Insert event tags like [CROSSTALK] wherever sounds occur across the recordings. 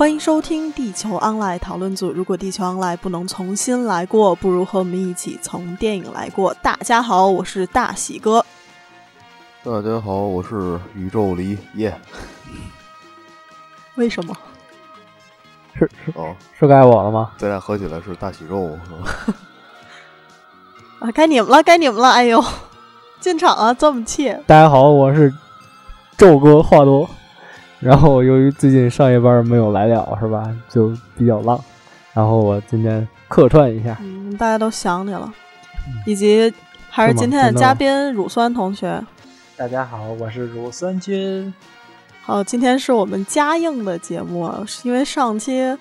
欢迎收听地球 online 讨论组。如果地球 online 不能重新来过，不如和我们一起从电影来过。大家好，我是大喜哥。大家好，我是宇宙离耶。为什么？是是哦，是该我了吗？咱俩合起来是大喜肉是吧？[LAUGHS] 啊，该你们了，该你们了！哎呦，进场啊，这么气！大家好，我是宙哥话多。然后由于最近上夜班没有来了，是吧？就比较浪。然后我今天客串一下，嗯，大家都想你了，以及还是今天的嘉宾乳酸同学。大家好，我是乳酸菌。好，今天是我们嘉应的节目，是因为上期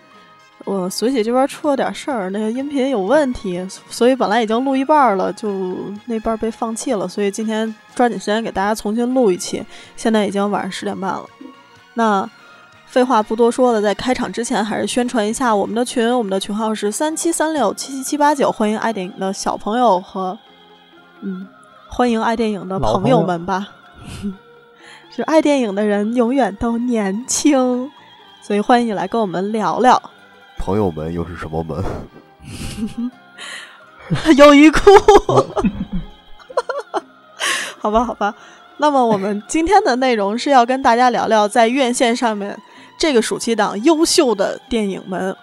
我随喜这边出了点事儿，那个音频有问题，所以本来已经录一半了，就那半被放弃了，所以今天抓紧时间给大家重新录一期。现在已经晚上十点半了。那废话不多说了，在开场之前，还是宣传一下我们的群。我们的群号是三七三六七七七八九，欢迎爱电影的小朋友和嗯，欢迎爱电影的朋友们吧。[LAUGHS] 是爱电影的人永远都年轻，所以欢迎你来跟我们聊聊。朋友们又是什么门？优衣库。[LAUGHS] 好吧，好吧。那么我们今天的内容是要跟大家聊聊在院线上面这个暑期档优秀的电影们。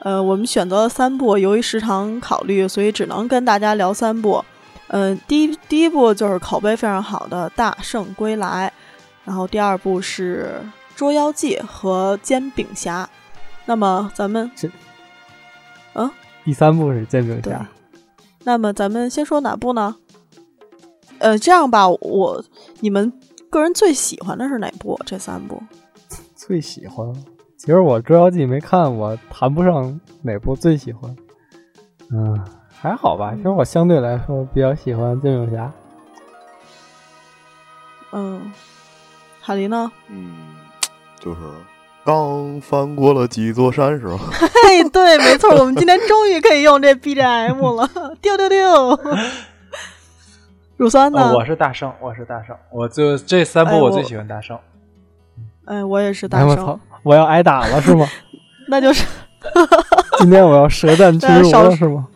呃，我们选择了三部，由于时长考虑，所以只能跟大家聊三部。嗯，第一第一部就是口碑非常好的《大圣归来》，然后第二部是《捉妖记》和《煎饼侠》。那么咱们是，嗯，第三部是《煎饼侠》。那么咱们先说哪部呢？呃，这样吧，我你们个人最喜欢的是哪部？这三部 [LAUGHS] 最喜欢，其实我《捉妖记》没看，我谈不上哪部最喜欢。嗯，还好吧。其实我相对来说比较喜欢《煎饼侠》。嗯，海狸呢？嗯，就是刚翻过了几座山，是吧？[LAUGHS] 嘿，对，没错，我们今天终于可以用这 BGM 了，丢丢丢。乳酸呢？我是大圣，我是大圣，我就这三部我最喜欢大圣。哎，我也是大圣。我操！我要挨打了是吗？[LAUGHS] 那就是 [LAUGHS] 今天我要舌战 [LAUGHS] 群儒了是吗？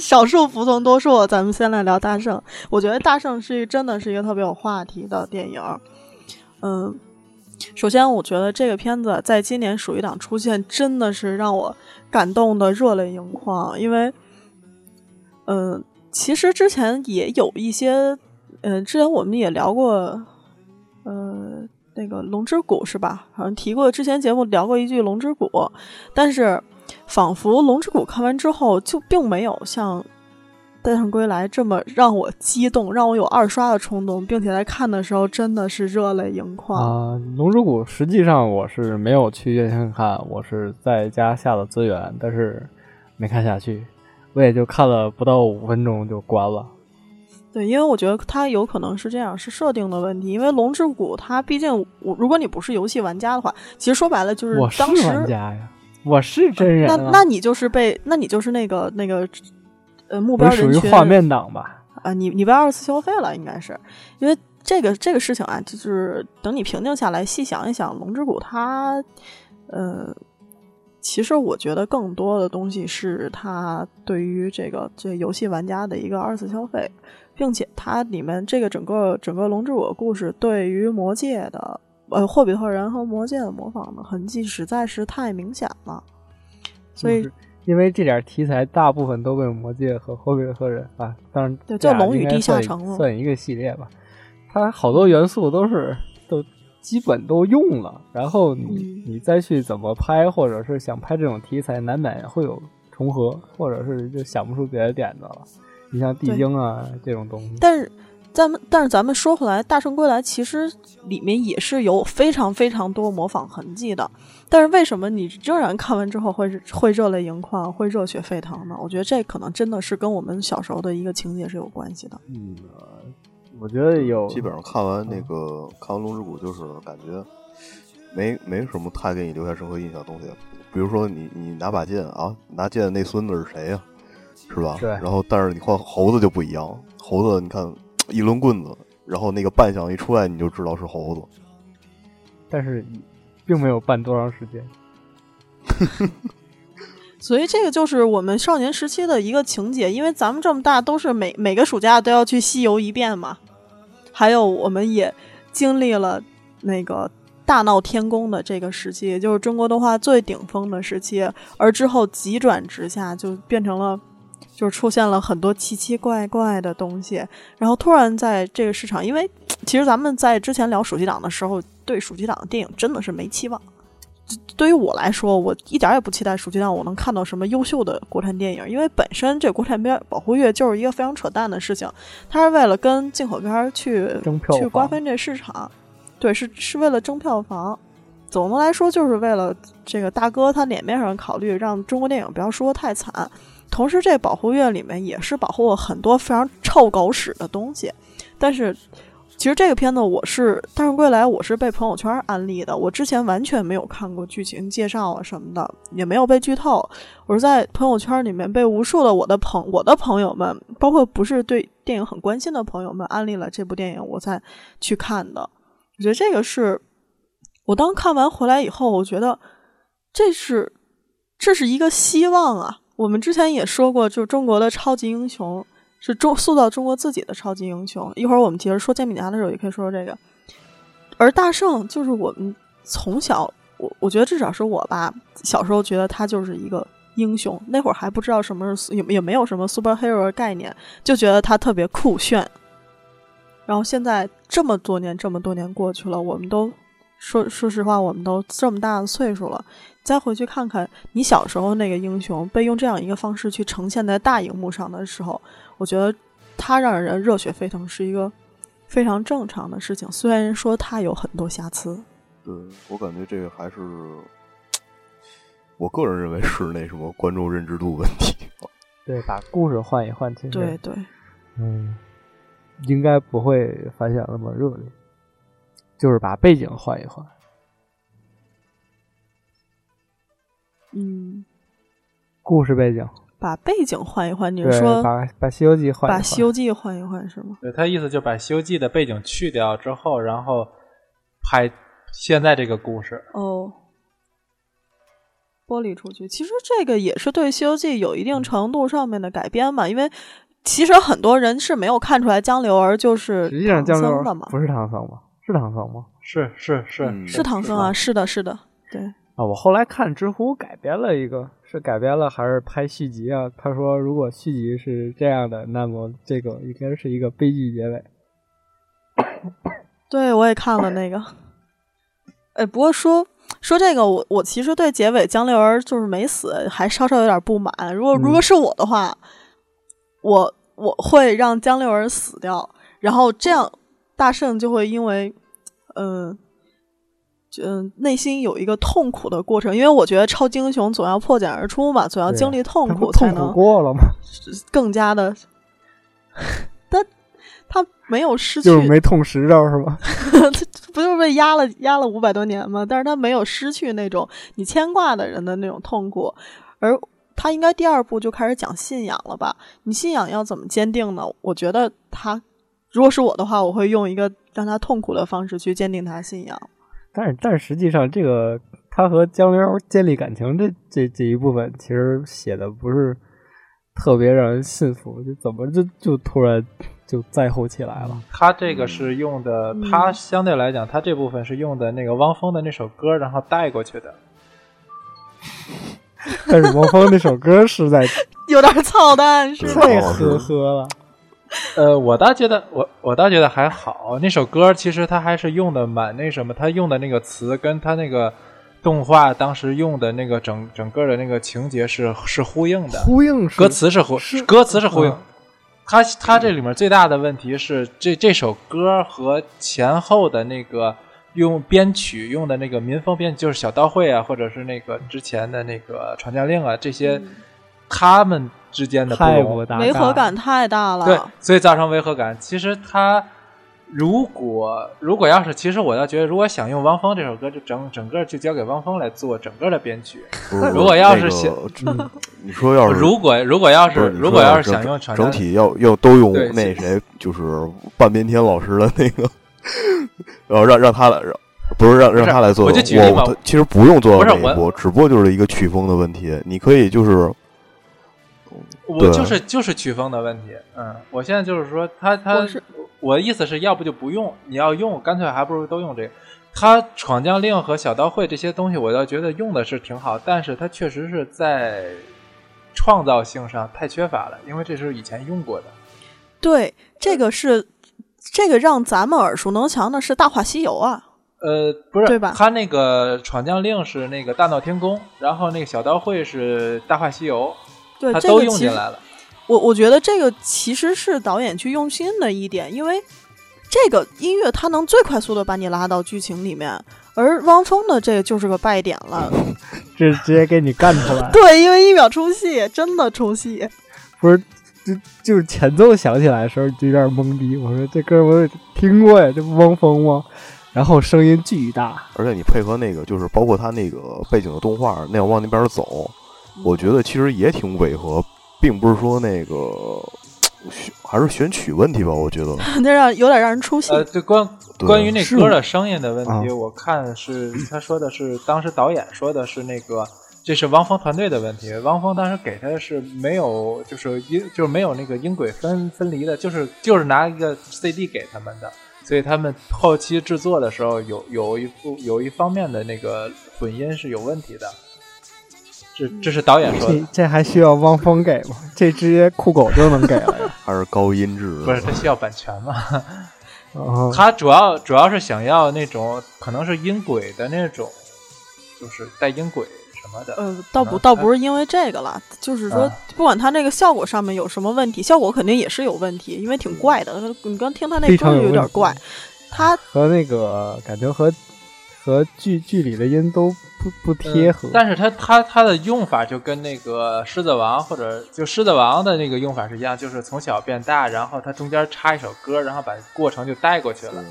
少数服从多数。咱们先来聊大圣。我觉得大圣是真的是一个特别有话题的电影。嗯，首先我觉得这个片子在今年暑期档出现，真的是让我感动的热泪盈眶，因为，嗯。其实之前也有一些，嗯，之前我们也聊过，呃，那个《龙之谷》是吧？好像提过，之前节目聊过一句《龙之谷》，但是仿佛《龙之谷》看完之后就并没有像《大圣归来》这么让我激动，让我有二刷的冲动，并且在看的时候真的是热泪盈眶啊！《龙之谷》实际上我是没有去院线看，我是在家下的资源，但是没看下去。我也就看了不到五分钟就关了。对，因为我觉得它有可能是这样，是设定的问题。因为《龙之谷》它毕竟，我如果你不是游戏玩家的话，其实说白了就是我是玩家呀，我是真人。那那你就是被，那你就是那个那个呃目标人群。画面党吧？啊，你你被二次消费了，应该是因为这个这个事情啊，就是等你平静下来细想一想，《龙之谷》它呃。其实我觉得更多的东西是它对于这个这游戏玩家的一个二次消费，并且它里面这个整个整个龙之谷故事对于魔界的呃霍比特人和魔界的模仿的痕迹实在是太明显了。所以，因为这点题材大部分都被魔界和霍比特人啊，当然对叫龙与地下城算一个系列吧，它好多元素都是都。基本都用了，然后你你再去怎么拍，或者是想拍这种题材，难免会有重合，或者是就想不出别的点子了。你像地精啊这种东西，但是咱们但是咱们说回来，《大圣归来》其实里面也是有非常非常多模仿痕迹的。但是为什么你仍然看完之后会会热泪盈眶，会热血沸腾呢？我觉得这可能真的是跟我们小时候的一个情节是有关系的。嗯。我觉得有，基本上看完那个看完《龙之谷》，就是感觉没没什么太给你留下深刻印象的东西。比如说，你你拿把剑啊，拿剑的那孙子是谁呀？是吧？对。然后，但是你换猴子就不一样，猴子你看一抡棍子，然后那个扮相一出来，你就知道是猴子。但是并没有扮多长时间。[LAUGHS] 所以这个就是我们少年时期的一个情节，因为咱们这么大，都是每每个暑假都要去西游一遍嘛。还有，我们也经历了那个大闹天宫的这个时期，也就是中国动画最顶峰的时期。而之后急转直下，就变成了，就是出现了很多奇奇怪怪的东西。然后突然在这个市场，因为其实咱们在之前聊暑期档的时候，对暑期档的电影真的是没期望。对于我来说，我一点也不期待暑期档我能看到什么优秀的国产电影，因为本身这国产片保护月就是一个非常扯淡的事情，它是为了跟进口片去去瓜分这市场，对，是是为了争票房。总的来说，就是为了这个大哥他脸面上考虑，让中国电影不要输得太惨。同时，这保护月里面也是保护了很多非常臭狗屎的东西，但是。其实这个片子我是《大圣归来》，我是被朋友圈安利的。我之前完全没有看过剧情介绍啊什么的，也没有被剧透。我是在朋友圈里面被无数的我的朋我的朋友们，包括不是对电影很关心的朋友们安利了这部电影，我才去看的。我觉得这个是我当看完回来以后，我觉得这是这是一个希望啊。我们之前也说过，就是中国的超级英雄。是中塑造中国自己的超级英雄。一会儿我们接着说煎饼侠的时候，也可以说说这个。而大圣就是我们从小，我我觉得至少是我吧，小时候觉得他就是一个英雄。那会儿还不知道什么是，也也没有什么 superhero 概念，就觉得他特别酷炫。然后现在这么多年，这么多年过去了，我们都说说实话，我们都这么大的岁数了，再回去看看你小时候那个英雄被用这样一个方式去呈现在大荧幕上的时候。我觉得他让人热血沸腾是一个非常正常的事情，虽然说他有很多瑕疵。对我感觉这个还是我个人认为是那什么观众认知度问题。[LAUGHS] 对，把故事换一换，其实对对，嗯，应该不会反响那么热烈，就是把背景换一换。嗯，故事背景。把背景换一换，你是说把把《西游记》换把《西游记》换一换是吗？对他意思就把《西游记》的背景去掉之后，然后拍现在这个故事。哦，剥离出去，其实这个也是对《西游记》有一定程度上面的改编嘛。因为其实很多人是没有看出来江流儿就是实际上江流儿嘛，不是唐僧吗？是唐僧吗？是是是是唐僧啊！是的，是的，对啊。我后来看知乎改编了一个。是改编了还是拍续集啊？他说，如果续集是这样的，那么这个应该是一个悲剧结尾。对，我也看了那个。哎，不过说说这个，我我其实对结尾江流儿就是没死，还稍稍有点不满。如果如果是我的话，我我会让江流儿死掉，然后这样大圣就会因为嗯。嗯，内心有一个痛苦的过程，因为我觉得超级英雄总要破茧而出嘛，总要经历痛苦才能过了嘛，更加的。他他没有失去，就是没痛十招是吗？[LAUGHS] 不就是被压了压了五百多年吗？但是他没有失去那种你牵挂的人的那种痛苦，而他应该第二部就开始讲信仰了吧？你信仰要怎么坚定呢？我觉得他如果是我的话，我会用一个让他痛苦的方式去坚定他信仰。但是，但是实际上，这个他和江流建立感情这这这一部分，其实写的不是特别让人信服，就怎么就就突然就在乎起来了。他这个是用的，他相对来讲，他这部分是用的那个汪峰的那首歌，然后带过去的。但是汪峰那首歌实在 [LAUGHS] 有点操蛋，是太呵呵了。呃，我倒觉得，我我倒觉得还好。那首歌其实他还是用的蛮那什么，他用的那个词跟他那个动画当时用的那个整整个的那个情节是是呼应的，呼应歌词是呼，歌词是呼应。他他这里面最大的问题是，这这首歌和前后的那个用编曲用的那个民风编，就是小刀会啊，或者是那个之前的那个传教令啊这些，他们。之间的不违和感太大了，对，所以造成违和感。其实他如果如果要是，其实我倒觉得，如果想用汪峰这首歌，就整整个就交给汪峰来做整个的编曲。[LAUGHS] 如果要是想，你说要是如果如果要是如果要是想用整体要要都用那谁，就是半边天老师的那个，然后让让他来，不是让不是让他来做，我就举例我其实不用做到不是我那一步，只不过就是一个曲风的问题。你可以就是对我就是就是曲风的问题，嗯，我现在就是说他他我的意思是要不就不用，你要用，干脆还不如都用这个。他闯将令和小刀会这些东西，我倒觉得用的是挺好，但是它确实是在创造性上太缺乏了，因为这是以前用过的。对，这个是这个让咱们耳熟能详的是《大话西游》啊。呃，不是，对吧他那个闯将令是那个大闹天宫，然后那个小刀会是大话西游，对，他都这个用进来了。我我觉得这个其实是导演去用心的一点，因为这个音乐它能最快速的把你拉到剧情里面，而汪峰的这个就是个败点了。[LAUGHS] 这直接给你干出来。[LAUGHS] 对，因为一秒出戏，真的出戏。不是，就就是前奏响起来的时候就有点懵逼。我说这歌我有听过呀，这不汪峰吗？然后声音巨大，而且你配合那个，就是包括他那个背景的动画，那样往那边走，我觉得其实也挺违和，并不是说那个选还是选曲问题吧，我觉得。[LAUGHS] 那让有点让人出戏。呃，对关关于那歌的声音的问题，啊我看是他说的是当时导演说的是那个。这是汪峰团队的问题，汪峰当时给他的是没有，就是音就是没有那个音轨分分离的，就是就是拿一个 CD 给他们的，所以他们后期制作的时候有有一部有一方面的那个混音是有问题的，这这是导演说的这，这还需要汪峰给吗？这直接酷狗就能给了呀。[LAUGHS] 还是高音质，不是他需要版权吗？[LAUGHS] 哦，他主要主要是想要那种可能是音轨的那种，就是带音轨什么的。呃，倒不倒不是因为这个了，就是说啊，不管他那个效果上面有什么问题，效果肯定也是有问题，因为挺怪的。你刚听他那非歌就常有问题有点怪，他和那个感觉和和剧剧里的音都不不贴合。嗯但是它它它的用法就跟那个狮子王或者就狮子王的那个用法是一样，就是从小变大，然后它中间插一首歌，然后把过程就带过去了。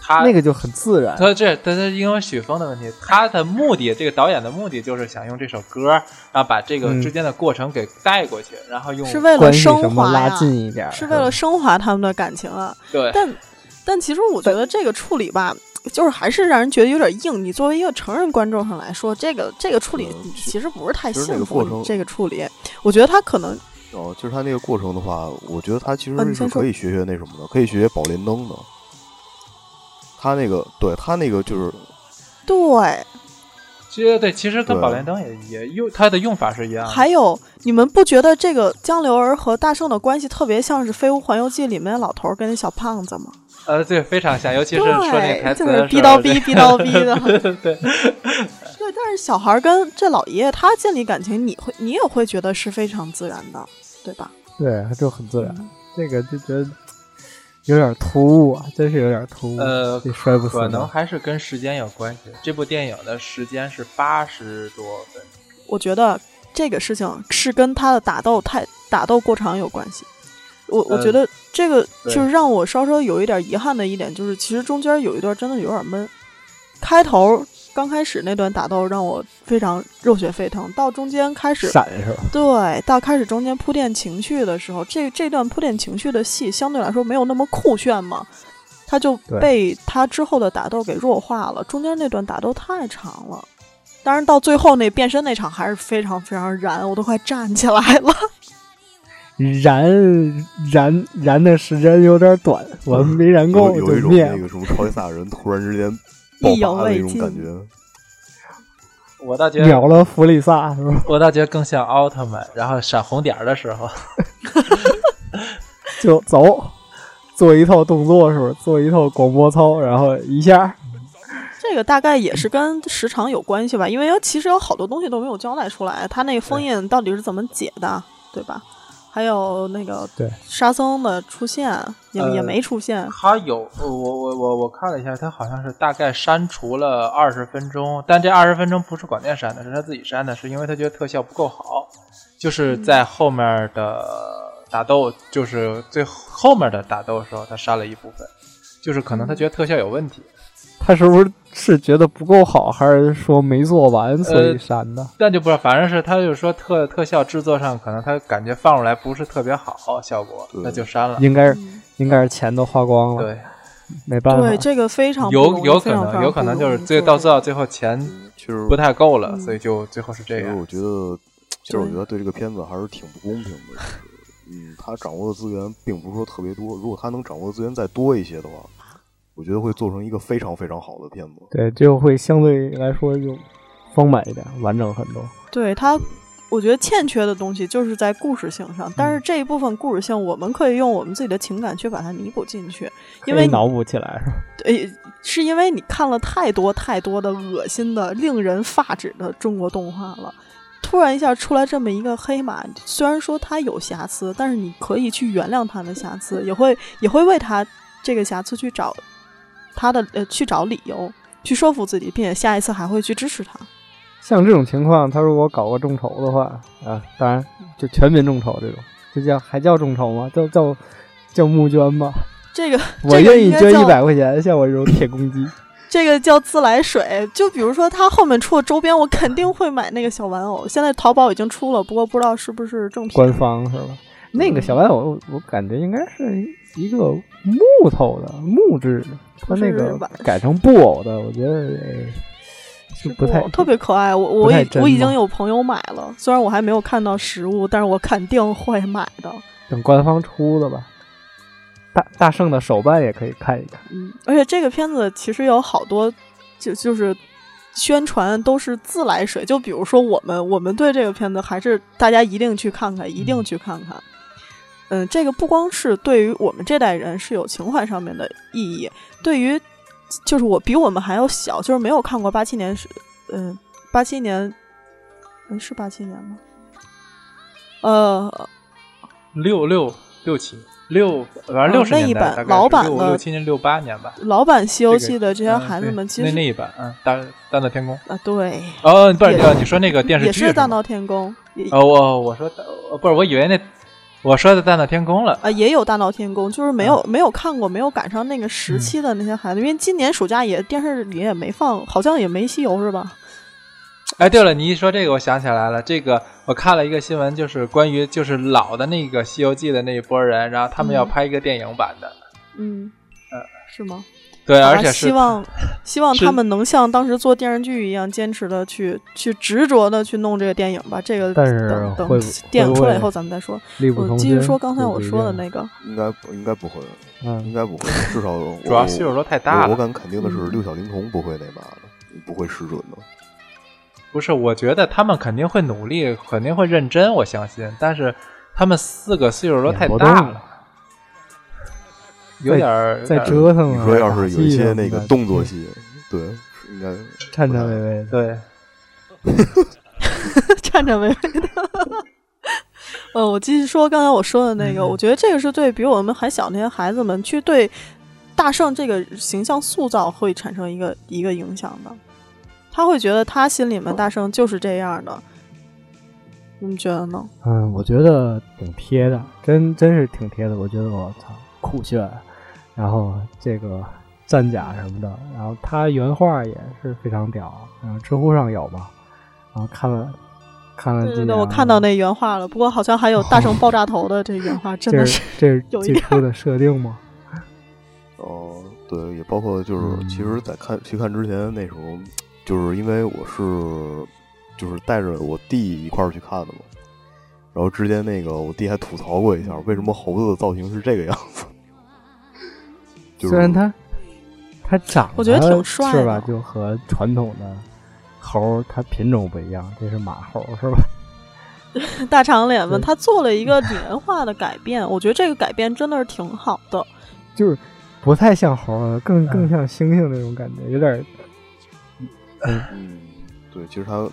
它那个就很自然，它这他他因为曲风的问题，他的目的这个导演的目的就是想用这首歌，然后把这个嗯之间的过程给带过去，然后用是为了升什么拉华呀，近一点，是为了升华他们的感情啊。对但但其实我觉得这个处理吧，就是还是让人觉得有点硬。你作为一个成人观众上来说，这个这个处理嗯其实不是太幸福那个过程。这个处理，我觉得他可能哦，就是他那个过程的话，我觉得他其实是可以学学那什么的，可以学学宝莲灯的。他那个，对他那个就是对。其实对，其实跟宝莲灯也也用它的用法是一样的。还有，你们不觉得这个江流儿和大圣的关系特别像是《飞屋环游记》里面老头儿跟那小胖子吗？呃，对，非常像，尤其是说那台词就是的时候逼叨逼逼叨逼的。对对对，[LAUGHS] 对，但是小孩跟这老爷爷他建立感情，你会你也会觉得是非常自然的，对吧？对，就很自然。这个就觉得有点突兀啊，真是有点突兀。呃这摔不可能还是跟时间有关系。这部电影的时间是八十多分，我觉得这个事情是跟他的打斗太打斗过长有关系。我我呃觉得这个就是让我稍稍有一点遗憾的一点，就是其实中间有一段真的有点闷。开头刚开始那段打斗让我非常热血沸腾，到中间开始闪是吧？对，到开始中间铺垫情绪的时候，这这段铺垫情绪的戏相对来说没有那么酷炫嘛，他就被他之后的打斗给弱化了。中间那段打斗太长了，当然到最后那变身那场还是非常非常燃，我都快站起来了。燃燃燃的时间有点短，[LAUGHS] 我没燃够有有一种。那个什么超级赛亚人突然之间爆发的那种感觉。我倒觉得，秒了弗利萨是吧？我倒觉得更像奥特曼，然后闪红点的时候，[LAUGHS] 就走，做一套动作是不是？做一套广播操，然后一下这个大概也是跟时长有关系吧，因为其实有好多东西都没有交代出来，他那个封印到底是怎么解的，对吧？还有那个对。沙僧的出现也、呃也没出现，他有我我我我看了一下，他好像是大概删除了二十分钟，但这二十分钟不是广电删的，是他自己删的，是因为他觉得特效不够好，就是在后面的打斗，就是最后面的打斗的时候，他删了一部分，就是可能他觉得特效有问题。他是不是是觉得不够好，还是说没做完所以删的？但就不知道，反正是他就是说特特效制作上，可能他感觉放出来不是特别好效果，那就删了。应该应该是钱都花光了。对，没办法，对，这个非常有有可能，有可能就是最到最后最后钱就是不太够了，嗯所以就最后是这样。其实我觉得，其实我觉得对这个片子还是挺不公平的。嗯，他掌握的资源并不是说特别多，如果他能掌握的资源再多一些的话，我觉得会做成一个非常非常好的片子。对，就会相对来说就丰满一点，完整很多。对它，我觉得欠缺的东西就是在故事性上，但是这一部分故事性，我们可以用我们自己的情感去把它弥补进去，因为脑补起来是吧？[LAUGHS] 对，是因为你看了太多太多的恶心的、令人发指的中国动画了。突然一下出来这么一个黑马，虽然说它有瑕疵，但是你可以去原谅它的瑕疵，也会也会为它这个瑕疵去找它的呃去找理由，去说服自己，并且下一次还会去支持他。像这种情况，他如果搞个众筹的话，啊，当然就全民众筹这种，这叫还叫众筹吗？叫叫叫募捐吧？这个我愿意捐一百块钱，像我这种铁公鸡。这个叫自来水，就比如说他后面出的周边，我肯定会买那个小玩偶。现在淘宝已经出了，不过不知道是不是正品。官方是吧？那个小玩偶，我我感觉应该是一个木头的木质的，它那个改成布偶的，我觉得呃就不太特别可爱。我我已我已经有朋友买了，虽然我还没有看到实物，但是我肯定会买的。等官方出的吧。大大圣的手办也可以看一看，嗯，而且这个片子其实有好多，就就是宣传都是自来水。就比如说我们，我们对这个片子还是大家一定去看看，一定去看看。嗯，这个不光是对于我们这代人是有情怀上面的意义，对于就是我比我们还要小，就是没有看过八七年是，嗯，八七年，嗯，是八七年吗？呃，六六六七六，反正六十那一年代，版大概是六老版的六七年六八年吧。老版《西游记》的这些嗯孩子们其实那那一版，嗯，大大闹天宫。啊，对，哦，不是，你说那个电视也剧也是大闹天宫，也哦，我我说呃不是，我以为那我说的大闹天宫了。啊，也有大闹天宫，就是没有、嗯没有看过，没有赶上那个时期的那些孩子，因为今年暑假也电视里也没放，好像也没西游是吧？哎，对了，你一说这个，我想起来了，这个我看了一个新闻，就是关于就是老的那个《西游记》的那一波人，然后他们要嗯拍一个电影版的，嗯，呃是吗？对，而且是希望 [LAUGHS] 希望他们能像当时做电视剧一样，坚持的去去执着的去弄这个电影吧。这个但是等等电影出来以后咱们再说。力不我从心。继续说刚才我说的那个，应该应该不会，应嗯，该不会，至少 [LAUGHS] 主要岁数都太大了。我我敢肯定的是，嗯六小龄童不会那嘛的，不会失准的。不是，我觉得他们肯定会努力，肯定会认真，我相信。但是他们四个岁数都太大了，有点儿在折腾啊。你说要是有一些那个动作戏，对，应该颤颤巍巍的，对，[LAUGHS] 颤颤巍巍的。[LAUGHS] 呃，我继续说刚才我说的那个，嗯我觉得这个是对比我们还小那些孩子们去对大圣这个形象塑造会产生一个一个影响的。他会觉得他心里面大圣就是这样的，你们觉得呢？嗯，我觉得挺贴的，真真是挺贴的。我觉得我操酷炫，然后这个战甲什么的，然后他原画也是非常屌，然后知乎上有嘛，然后看了看了对对对，我看到那原画了，不过好像还有大圣爆炸头的这原画，真的这是是这是 [LAUGHS] 有一点最初的设定吗？[LAUGHS] 哦，对，也包括就是，嗯其实，在看去看之前，那时候就是因为我是就是带着我弟一块儿去看的嘛，然后之前那个我弟还吐槽过一下，为什么猴子的造型是这个样子？就是、虽然他他长我觉得得挺帅是吧？就和传统的猴儿它品种不一样，这是马猴是吧？[LAUGHS] 大长脸嘛，对他做了一个年化的改变，我觉得这个改变真的是挺好的。就是不太像猴儿了，更更嗯像猩猩那种感觉，有点儿嗯，对，其实他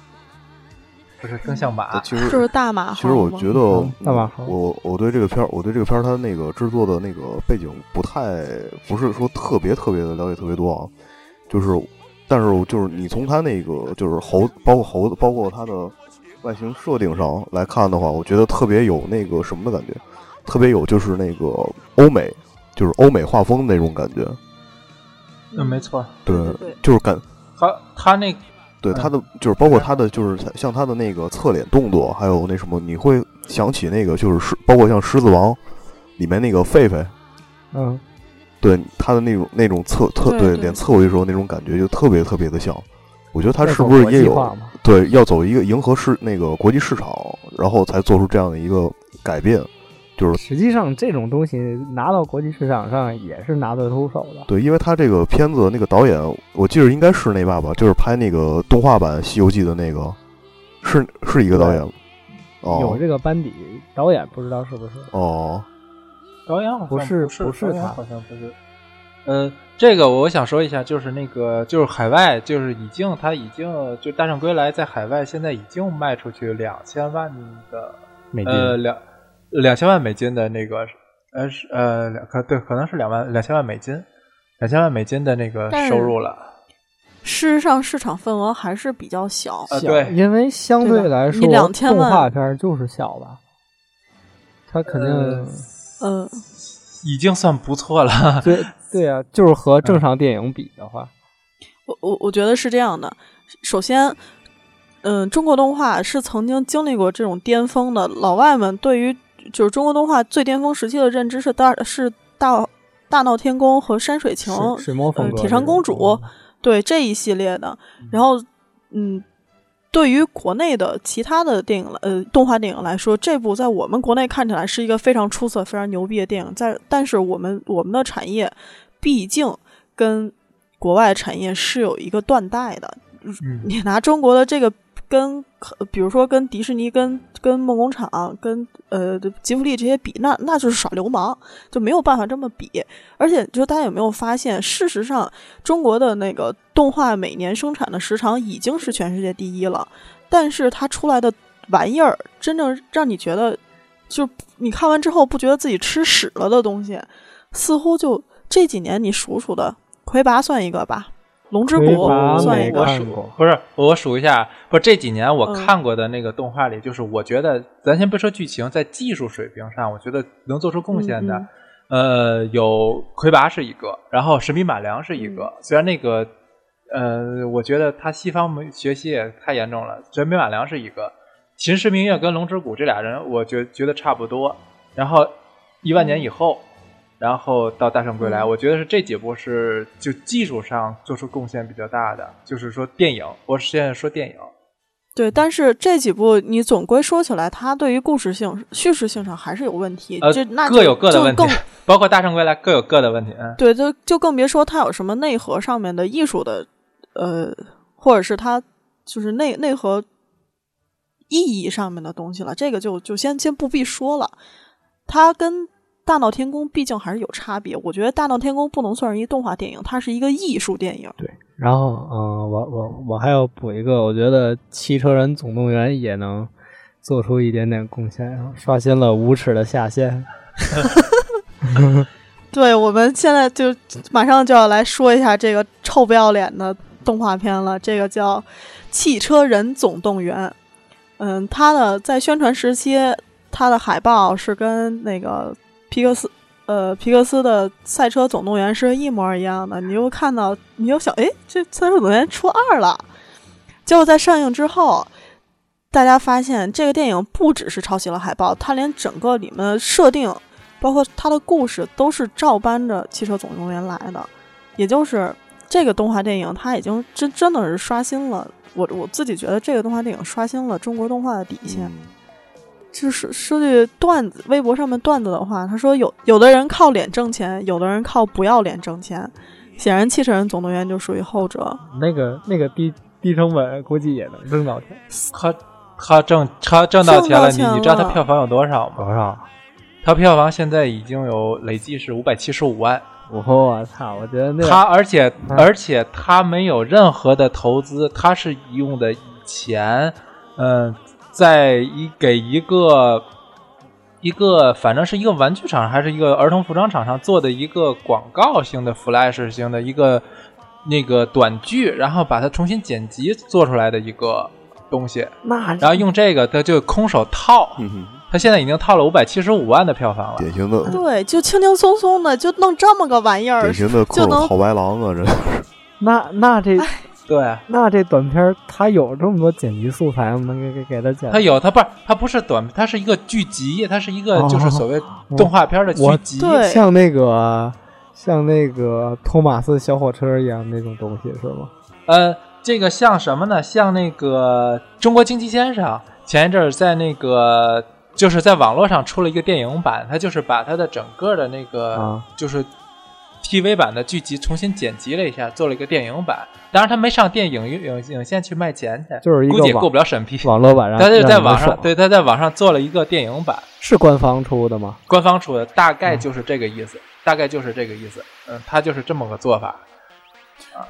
不是更像马。其实就是大马其实我觉得嗯，大马我我对这个片儿，我对这个片儿它那个制作的那个背景不太不是说特别特别的了解特别多啊，就是，但是就是你从它那个就是猴，包括猴子，包括它的外形设定上来看的话，我觉得特别有那个什么的感觉，特别有就是那个欧美，就是欧美画风那种感觉，嗯，没错。对对对，就是感他他那对嗯他的就是包括他的就是像他的那个侧脸动作，还有那什么，你会想起那个就是狮，包括像《狮子王》里面那个狒狒，嗯，对他的那种那种侧侧对对脸侧过去时候那种感觉就特别特别的像。我觉得他是不是也有对要走一个迎合市那个国际市场，然后才做出这样的一个改变？就是实际上这种东西拿到国际市场上也是拿得出手的。对，因为他这个片子那个导演，我记得应该是那爸爸，就是拍那个动画版《西游记》的那个，是是一个导演吗。哦有这个班底，导演不知道是不是？哦，导演好像不是是不是他好像不是。呃，这个我想说一下，就是那个就是海外，就是已经他已经就《大圣归来》在海外现在已经卖出去两千万的美金。呃两两千万美金的那个呃是呃两可对可能是两万两千万美金，两千万美金的那个收入了。事实上市场份额还是比较小。呃对因为相对来说，两千万动画片儿就是小吧，它肯定、呃嗯，已经算不错了。对对啊，就是和正常电影比的话，我我我觉得是这样的。首先，嗯，中国动画是曾经经历过这种巅峰的。老外们对于就是中国动画最巅峰时期的认知是大是大大闹天宫和山水情，水风铁扇公主对这一系列的。然后，嗯，对于国内的其他的电影来呃动画电影来说，这部在我们国内看起来是一个非常出色、非常牛逼的电影。在但是我们我们的产业毕竟跟国外产业是有一个断代的。嗯你拿中国的这个跟，比如说跟迪士尼、跟跟梦工厂、跟呃吉卜力这些比，那那就是耍流氓，就没有办法这么比。而且，就大家有没有发现，事实上，中国的那个动画每年生产的时长已经是全世界第一了，但是它出来的玩意儿，真正让你觉得，就你看完之后不觉得自己吃屎了的东西，似乎就这几年你数数的，魁拔算一个吧。龙之谷算一个，不是我数一下，不是这几年我嗯看过的那个动画里，就是我觉得咱先不说剧情，在技术水平上，我觉得能做出贡献的，嗯呃，有魁拔是一个，然后神笔马良是一个，嗯虽然那个呃，我觉得他西方学习也太严重了，神笔马良是一个，秦时明月跟龙之谷这俩人，我觉觉得差不多，然后一万年以后。然后到大圣归来，嗯我觉得是这几部是就技术上做出贡献比较大的，就是说电影，我现在说电影，对，但是这几部你总归说起来，它对于故事性、叙事性上还是有问题。呃这那就各有各的问题更，[LAUGHS] 包括大圣归来各有各的问题。嗯，对，就就更别说它有什么内核上面的艺术的，呃，或者是它就是内内核意义上面的东西了。这个就就先先不必说了。它跟大闹天宫毕竟还是有差别。我觉得大闹天宫不能算是一动画电影，它是一个艺术电影。对。然后，嗯、我我我还要补一个，我觉得《汽车人总动员》也能做出一点点贡献，刷新了无耻的下限。[LAUGHS] 对，我们现在就马上就要来说一下这个臭不要脸的动画片了，这个叫《汽车人总动员》。嗯，它的在宣传时期，它的海报是跟那个皮克斯，呃，皮克斯的《赛车总动员》是一模一样的。你又看到，你又想，哎，这《赛车总动员》出二了。结果在上映之后，大家发现这个电影不只是抄袭了海报，它连整个里面的设定。包括它的故事都是照搬着《汽车总动员》来的，也就是这个动画电影，它已经真真的是刷新了我我自己觉得这个动画电影刷新了中国动画的底线。就是说句段子，微博上面段子的话，他说有有的人靠脸挣钱，有的人靠不要脸挣钱。显然，《汽车人总动员》就属于后者。那个那个低低成本估计也能挣到钱，他他挣他挣到钱了，你你知道他票房有多少吗？多少？他票房现在已经有累计是五百七十五万。我操！我觉得那他而且嗯而且他没有任何的投资，他是用的钱，嗯、在一给一个一个反正是一个玩具厂还是一个儿童服装厂商做的一个广告性的 flash 型的一个那个短剧，然后把它重新剪辑做出来的一个东西，那然后用这个他就空手套，嗯，他现在已经套了五百七十五万的票房了。典型的对，就轻轻松松的就弄这么个玩意儿典，型的就能各种好白狼啊，这那那这对，那这短片儿它有这么多剪辑素材吗？能给给给它剪？它有，它不是，它不是短，它是一个剧集，它是一个就是所谓动画片的剧集。对像那个像那个托马斯小火车一样那种东西是吗？呃，这个像什么呢？像那个中国惊奇先生前一阵儿在那个就是在网络上出了一个电影版，它就是把它的整个的那个、啊就是 TV 版的剧集重新剪辑了一下，做了一个电影版。当然他没上电影影影线去卖钱去，就是一个估计也过不了审批。网络版让他就在网上，对，他在网上做了一个电影版，是官方出的吗？官方出的，大嗯概就是这个意思，大概就是这个意思。嗯，他就是这么个做法。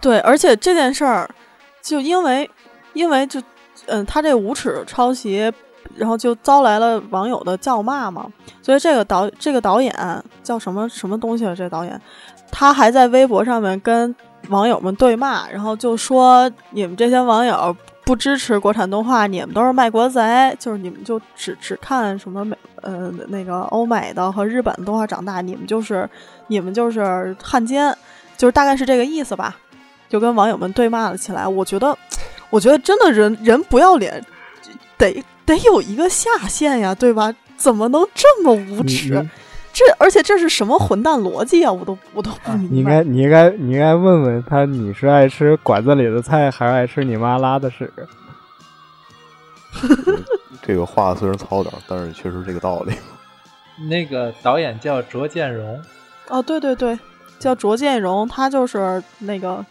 对，而且这件事儿，就因为因为就嗯，他这无耻抄袭，然后就遭来了网友的叫骂嘛。所以这个导这个导演叫什么什么东西了？这导演他还在微博上面跟网友们对骂，然后就说你们这些网友不支持国产动画，你们都是卖国贼，就是你们就只只看什么美呃那个欧美的和日本的动画长大，你们就是你们就是汉奸，就是大概是这个意思吧。就跟网友们对骂了起来。我觉得，我觉得真的人人不要脸，得得有一个下限呀，对吧？怎么能这么无耻？这而且这是什么混蛋逻辑啊？我都我都不明白。你应该你应该你应该问问他，你是爱吃馆子里的菜，还是爱吃你妈拉的屎？[LAUGHS] 这个话虽然糙点儿，但是确实这个道理。那个导演叫卓建荣，哦，对对对，叫卓建荣，他就是那个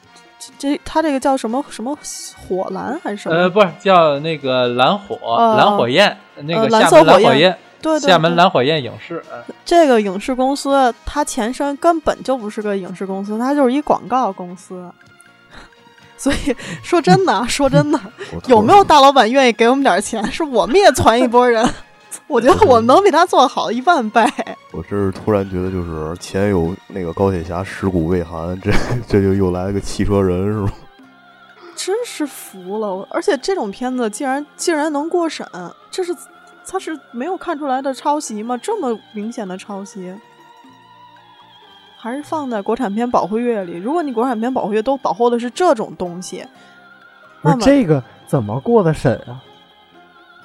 这他这个叫什么什么火蓝还是什么？呃，不是叫那个蓝火、哦蓝火焰，那个蓝色火焰焰，对对厦门蓝火焰影视。嗯这个影视公司，它前身根本就不是个影视公司，它就是一广告公司。[LAUGHS] 所以说真的啊，[LAUGHS] 说真的，有没有大老板愿意给我们点钱？是我们也攒一波人。[LAUGHS] 我觉得我们能比他做好一万倍。我真是突然觉得，就是前有那个高铁侠尸骨未寒，这这就又来了个汽车人，是吗？真是服了！而且这种片子竟然竟然能过审，这是他是没有看出来的抄袭吗？这么明显的抄袭，还是放在国产片保护月里。如果你国产片保护月都保护的是这种东西，那么这个怎么过的审啊？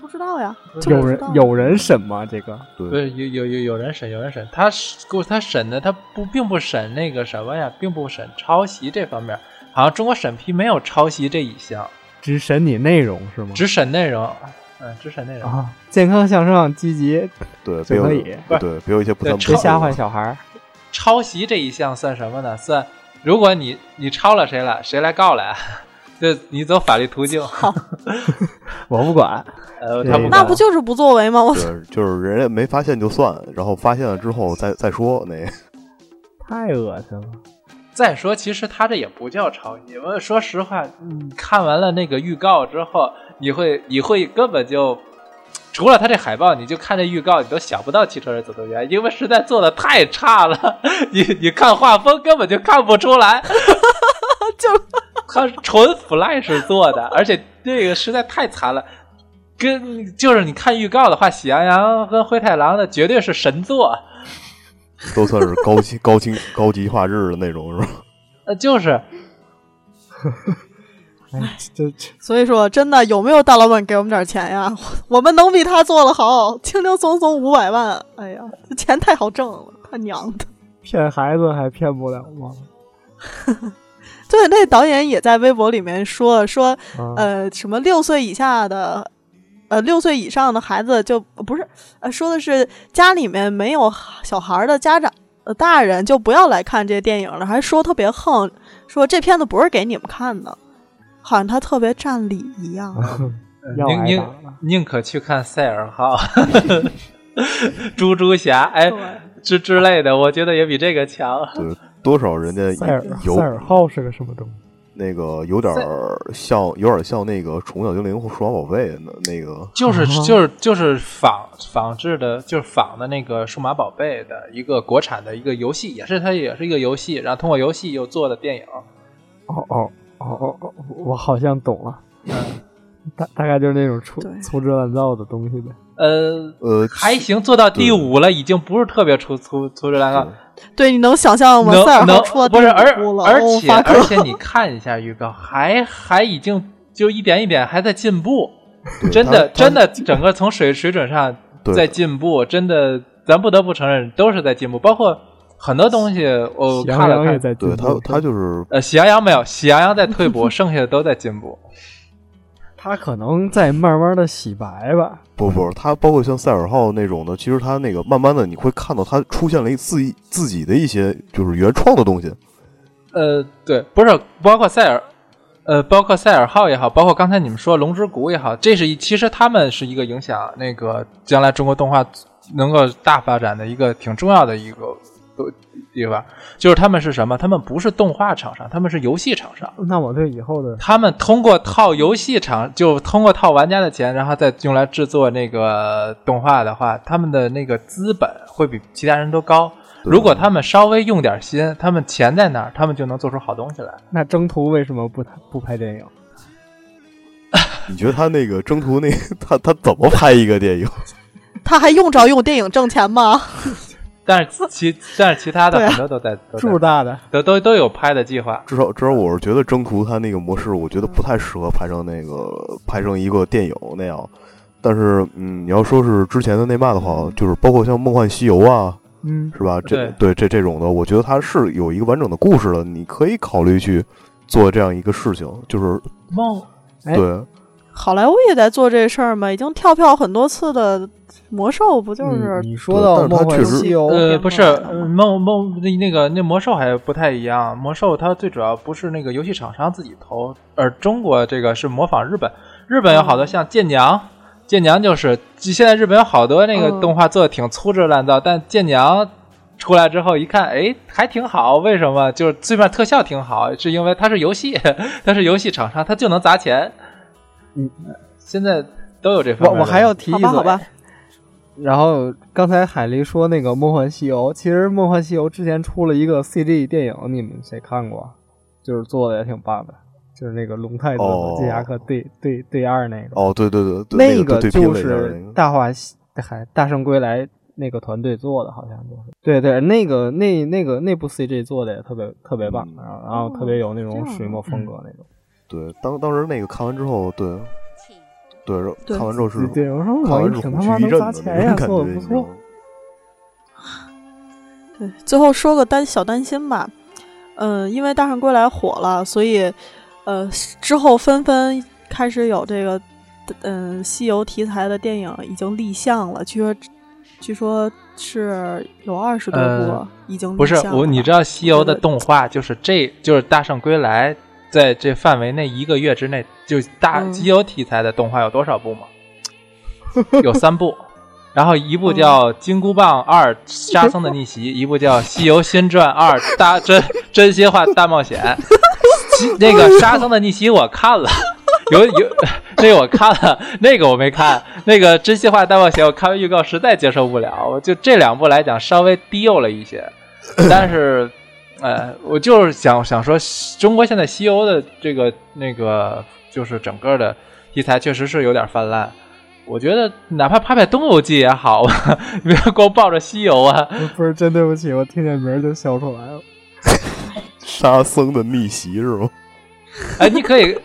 不知道呀，就有人有人审吗？这个不对，是有有有有人审，有人审，他是给他审的，他不并不审那个什么呀，并不审抄袭这方面，好像中国审批没有抄袭这一项，只审你内容是吗？只审内容，嗯，只审内容。啊，健康向上，积极，对，就可以不是对，别有一些不对别吓坏小孩儿。抄袭这一项算什么呢？算如果你你抄了谁了，谁来告来，[LAUGHS] 就你走法律途径。[LAUGHS] 我不管，呃，他不那不就是不作为吗？我对，就是人家没发现就算，然后发现了之后再再说那。[LAUGHS] 太恶心了。再说，其实他这也不叫抄袭。我说实话，你看完了那个预告之后，你会你会根本就除了他这海报，你就看这预告，你都想不到汽车人总动员，因为实在做的太差了。你你看画风根本就看不出来，[LAUGHS] 就他纯 Flash 做的，而且这个实在太惨了。跟就是你看预告的话，喜羊羊跟灰太狼的绝对是神作。[LAUGHS] 都算是高清、高清、高级画质的那种，是吧？呃，就是 [LAUGHS] 哎，这这所以说，真的有没有大老板给我们点钱呀？我们能比他做的好，轻轻松松五百万，哎呀，这钱太好挣了，他娘的！骗孩子还骗不了吗？[LAUGHS] 对，那导演也在微博里面说说，啊，呃，什么六岁以下的，呃，六岁以上的孩子就不是，呃，说的是家里面没有小孩的家长。呃，大人就不要来看这些电影了，还说特别横，说这片子不是给你们看的，好像他特别占理一样。[LAUGHS] 宁宁。宁可去看赛尔号、[LAUGHS] 猪猪侠，哎，之之类的，我觉得也比这个强。对，多少人家赛尔赛尔号是个什么东西？那个有点像，有点像那个《宠物小精灵》或《数码宝贝》那那个，就是啊就是就是仿仿制的，就是仿的那个数码宝贝的一个国产的一个游戏，也是它也是一个游戏，然后通过游戏又做的电影。哦哦哦哦哦，我好像懂了，嗯，[LAUGHS] 大大概就是那种粗粗制滥造的东西呗。呃，呃，还行，做到第五了，已经不是特别粗粗粗制滥造，对，你能想象吗？能塞尔号能出到不是，第而五了，而且哦而且你看一下预告，还还已经就一点一点还在进步，真的真的整个从水水准上在进步，真的咱不得不承认都是在进步，包括很多东西我看了看，对他，他就是呃，喜羊羊没有，喜羊羊在退步，[LAUGHS] 剩下的都在进步。他可能在慢慢的洗白吧。不不，他包括像赛尔号那种的，其实他那个慢慢的你会看到他出现了一自己自己的一些就是原创的东西。呃，对，不是包括赛尔，呃，包括赛尔号也好，包括刚才你们说龙之谷也好，这是一其实他们是一个影响那个将来中国动画能够大发展的一个挺重要的一个呃地方，就是他们是什么？他们不是动画厂商，他们是游戏厂商。那我对以后的他们通过套游戏厂，就通过套玩家的钱，然后再用来制作那个动画的话，他们的那个资本会比其他人都高。如果他们稍微用点心，他们钱在哪儿，他们就能做出好东西来。那征途为什么不不拍电影？你觉得他那个征途那他他怎么拍一个电影？他还用着用电影挣钱吗？[LAUGHS] 但是其但是其他的很多都在都在大的，都都都有拍的计划。至少至少我是觉得征途它那个模式，我觉得不太适合拍成那个拍成一个电影那样。但是，嗯，你要说是之前的内漫的话，就是包括像《梦幻西游》啊，嗯，是吧？这对对这这种的，我觉得它是有一个完整的故事的，你可以考虑去做这样一个事情，就是梦哎对好莱坞也在做这事儿嘛，已经跳票很多次的魔兽不就是嗯你说到《对但是它梦幻西游》呃不是梦梦那那个那魔兽还不太一样，魔兽它最主要不是那个游戏厂商自己投，而中国这个是模仿日本，日本有好多像剑娘。剑娘就是，现在日本有好多那个嗯动画做的挺粗制滥造，但剑娘出来之后一看，哎，还挺好。为什么？就是最起码特效挺好，是因为它是游戏，[LAUGHS] 它是游戏厂商，它就能砸钱。嗯，现在都有这方面。我我还要提一嘴，好吧好吧，然后刚才海狸说那个《梦幻西游》，其实《梦幻西游》之前出了一个 CG 电影，你们谁看过？就是做的也挺棒的，就是那个龙太子哦。和杰亚克对对对二那个，哦，对对对对，那个就是大话西海大圣归来那个团队做的，好像就是。对对，那个那那个那部 CG 做的也特别特别棒，嗯。然后然后特别有那种水墨风格那种。对当当时那个看完之后，对对，对看完之后是对，我说看完之后挺他妈能躯一震的砸钱呀，做的不错。对，最后说个担小担心吧，嗯，因为《大圣归来》火了，所以呃之后纷纷开始有这个嗯西游题材的电影已经立项了，据说据说是有二十多部呃已经不是我，你知道道西游的动画就是这就是《大圣归来》在这范围内一个月之内，就大嗯西游题材的动画有多少部吗？[LAUGHS] 有三部，然后一部叫《金箍棒二：沙僧的逆袭》，[LAUGHS] 一部叫《西游新传二：大真真心话大冒险》。那个沙僧的逆袭我看了，[LAUGHS] 有有那个我看了，那个我没看。那个真心话大冒险我看完预告实在接受不了，我就这两部来讲稍微低幼了一些，但是。呃，我就是想想说，中国现在西游的这个那个，就是整个的题材确实是有点泛滥。我觉得哪怕拍拍《东游记》也好啊，[LAUGHS] 不要光抱着西游啊。不是真对不起，我听见名儿就笑出来了。沙僧的逆袭是吗？哎，你可以，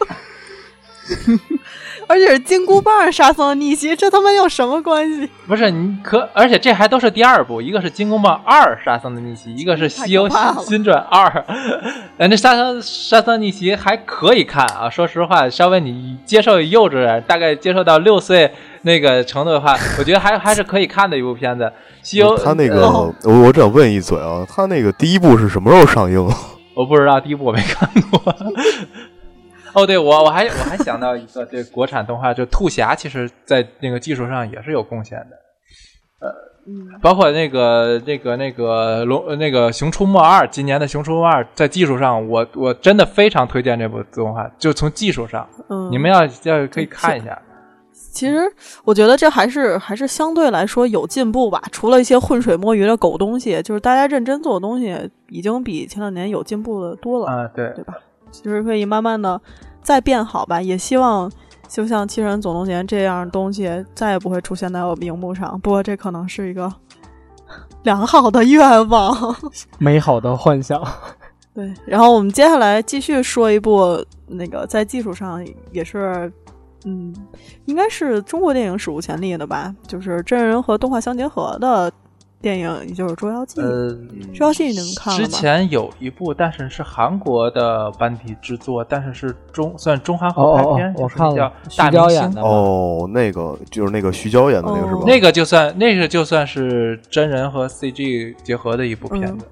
而且是金箍棒沙僧的逆袭，这他妈有什么关系？[LAUGHS] 不是你可，而且这还都是第二部，一个是《金箍棒二：沙僧的逆袭》，一个是《西游新传二》。[LAUGHS] 哎，那沙僧沙僧逆袭还可以看啊，说实话，稍微你接受幼稚，大概接受到六岁那个程度的话，我觉得还还是可以看的一部片子。西游他那个，呃我我只想问一嘴啊，他那个第一部是什么时候上映？我不知道，第一部我没看过。哦，对，我我还我还想到一个，对国产动画，就兔侠，其实在那个技术上也是有贡献的。呃，包括那个那个那个龙呃那个《熊出没二》，今年的《熊出没二》在技术上，我我真的非常推荐这部动画，就从技术上，嗯你们要要可以看一下。其实我觉得这还是还是相对来说有进步吧，除了一些浑水摸鱼的狗东西，就是大家认真做的东西，已经比前两年有进步的多了，啊，对，对吧？其实可以慢慢的再变好吧，也希望就像《七人总动员》这样东西再也不会出现在我们荧幕上。不过这可能是一个 [LAUGHS] 良好的愿望。[LAUGHS] 美好的幻想。对，然后我们接下来继续说一部那个在技术上也是，嗯，应该是中国电影史无前例的吧，就是真人和动画相结合的电影，也就是《捉妖记》。呃，《捉妖记》你们看了吗？之前有一部，但是是韩国的班底制作，但是是中算中韩合拍片，哦哦哦就是叫我看了《大徐娇明星演的》。哦，那个就是那个徐娇演的那个是吧？哦那个就算那个就算是真人和 CG 结合的一部片子，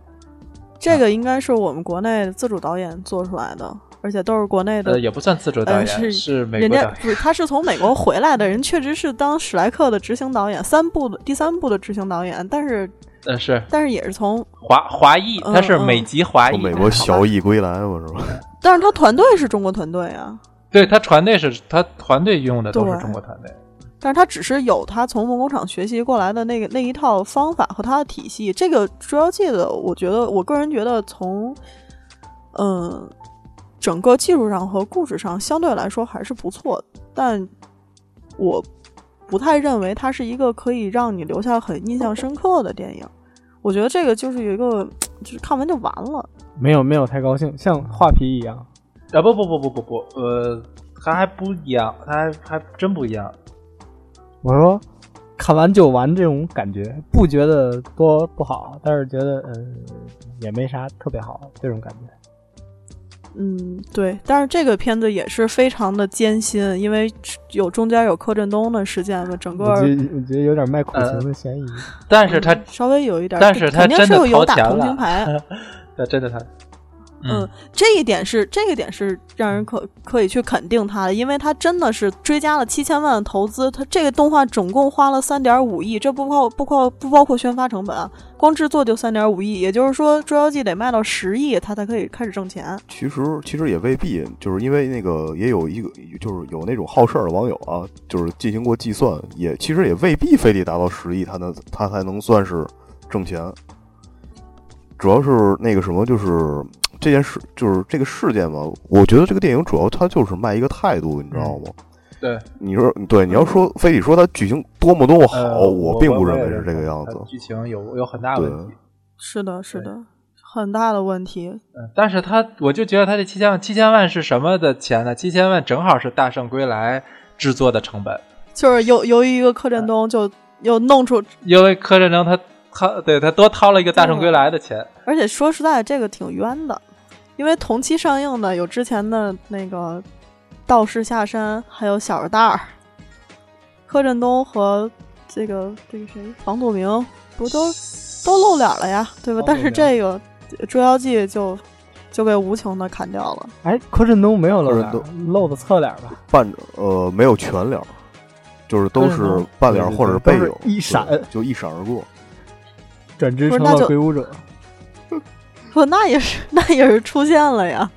这个应该是我们国内自主导演做出来的，而且都是国内的呃，也不算自主导演，呃是美人国导演。家不是，他是从美国回来的人，确实是当史莱克的执行导演，三部的第三部的执行导演，但是呃，是但是也是从，华华裔，嗯他是美籍华裔。从美国小艺归来嘛是吧？但是他团队是中国团队啊，对他团队是他团队用的都是中国团队。但是他只是有他从梦工厂学习过来的那个那一套方法和他的体系。这个《捉妖记》的，我觉得我个人觉得从，嗯，整个技术上和故事上相对来说还是不错的，但我不太认为它是一个可以让你留下很印象深刻的电影。我觉得这个就是有一个，就是看完就完了。没有没有太高兴，像画皮一样。啊不不不不不不，呃，它还不一样，它还还真不一样。我说看完就完这种感觉，不觉得多不好，但是觉得嗯、呃、也没啥特别好这种感觉。嗯，对，但是这个片子也是非常的艰辛，因为有中间有柯震东的事件嘛，整个我觉得我觉得有点卖苦情的嫌疑。但是他，稍微有一点，但是他肯定是真的有打掏钱了同情牌。[LAUGHS] 那真的他，嗯，这一点是这个点是让人可可以去肯定他的，因为他真的是追加了七千万的投资，他这个动画总共花了三点五亿，这不包不包不包括宣发成本啊，光制作就三点五亿，也就是说《捉妖记》得卖到十亿，他才可以开始挣钱。其实其实也未必，就是因为那个也有一个，就是有那种好事儿的网友啊，就是进行过计算，也其实也未必非得达到十亿，他能他才能算是挣钱。主要是那个什么，就是这件事，就是这个事件吧。我觉得这个电影主要它就是卖一个态度，你知道吗？对，你说对，你要说非得说它剧情多么多么好，呃我并不认为是这个样子。剧情有有很大的问题。是的，是的，很大的问题。嗯，但是他我就觉得他这七千万七千万是什么的钱呢？七千万正好是《大圣归来》制作的成本，就是由由于一个柯震东就又弄出，因为柯震东他他对他多掏了一个《大圣归来》的钱。而且说实在，这个挺冤的，因为同期上映的有之前的那个《道士下山》，还有《小时代》，柯震东和这个这个谁房祖名不都都露脸了呀，对吧？但是这个《捉妖记》就就被无情的砍掉了。哎，柯震东没有露脸，露的侧脸吧？半呃没有全脸，就是都是半脸或者背影，一闪就一闪而过。转职成了鬼舞者，[LAUGHS] 不，那也是 [LAUGHS] 那也是出现了呀。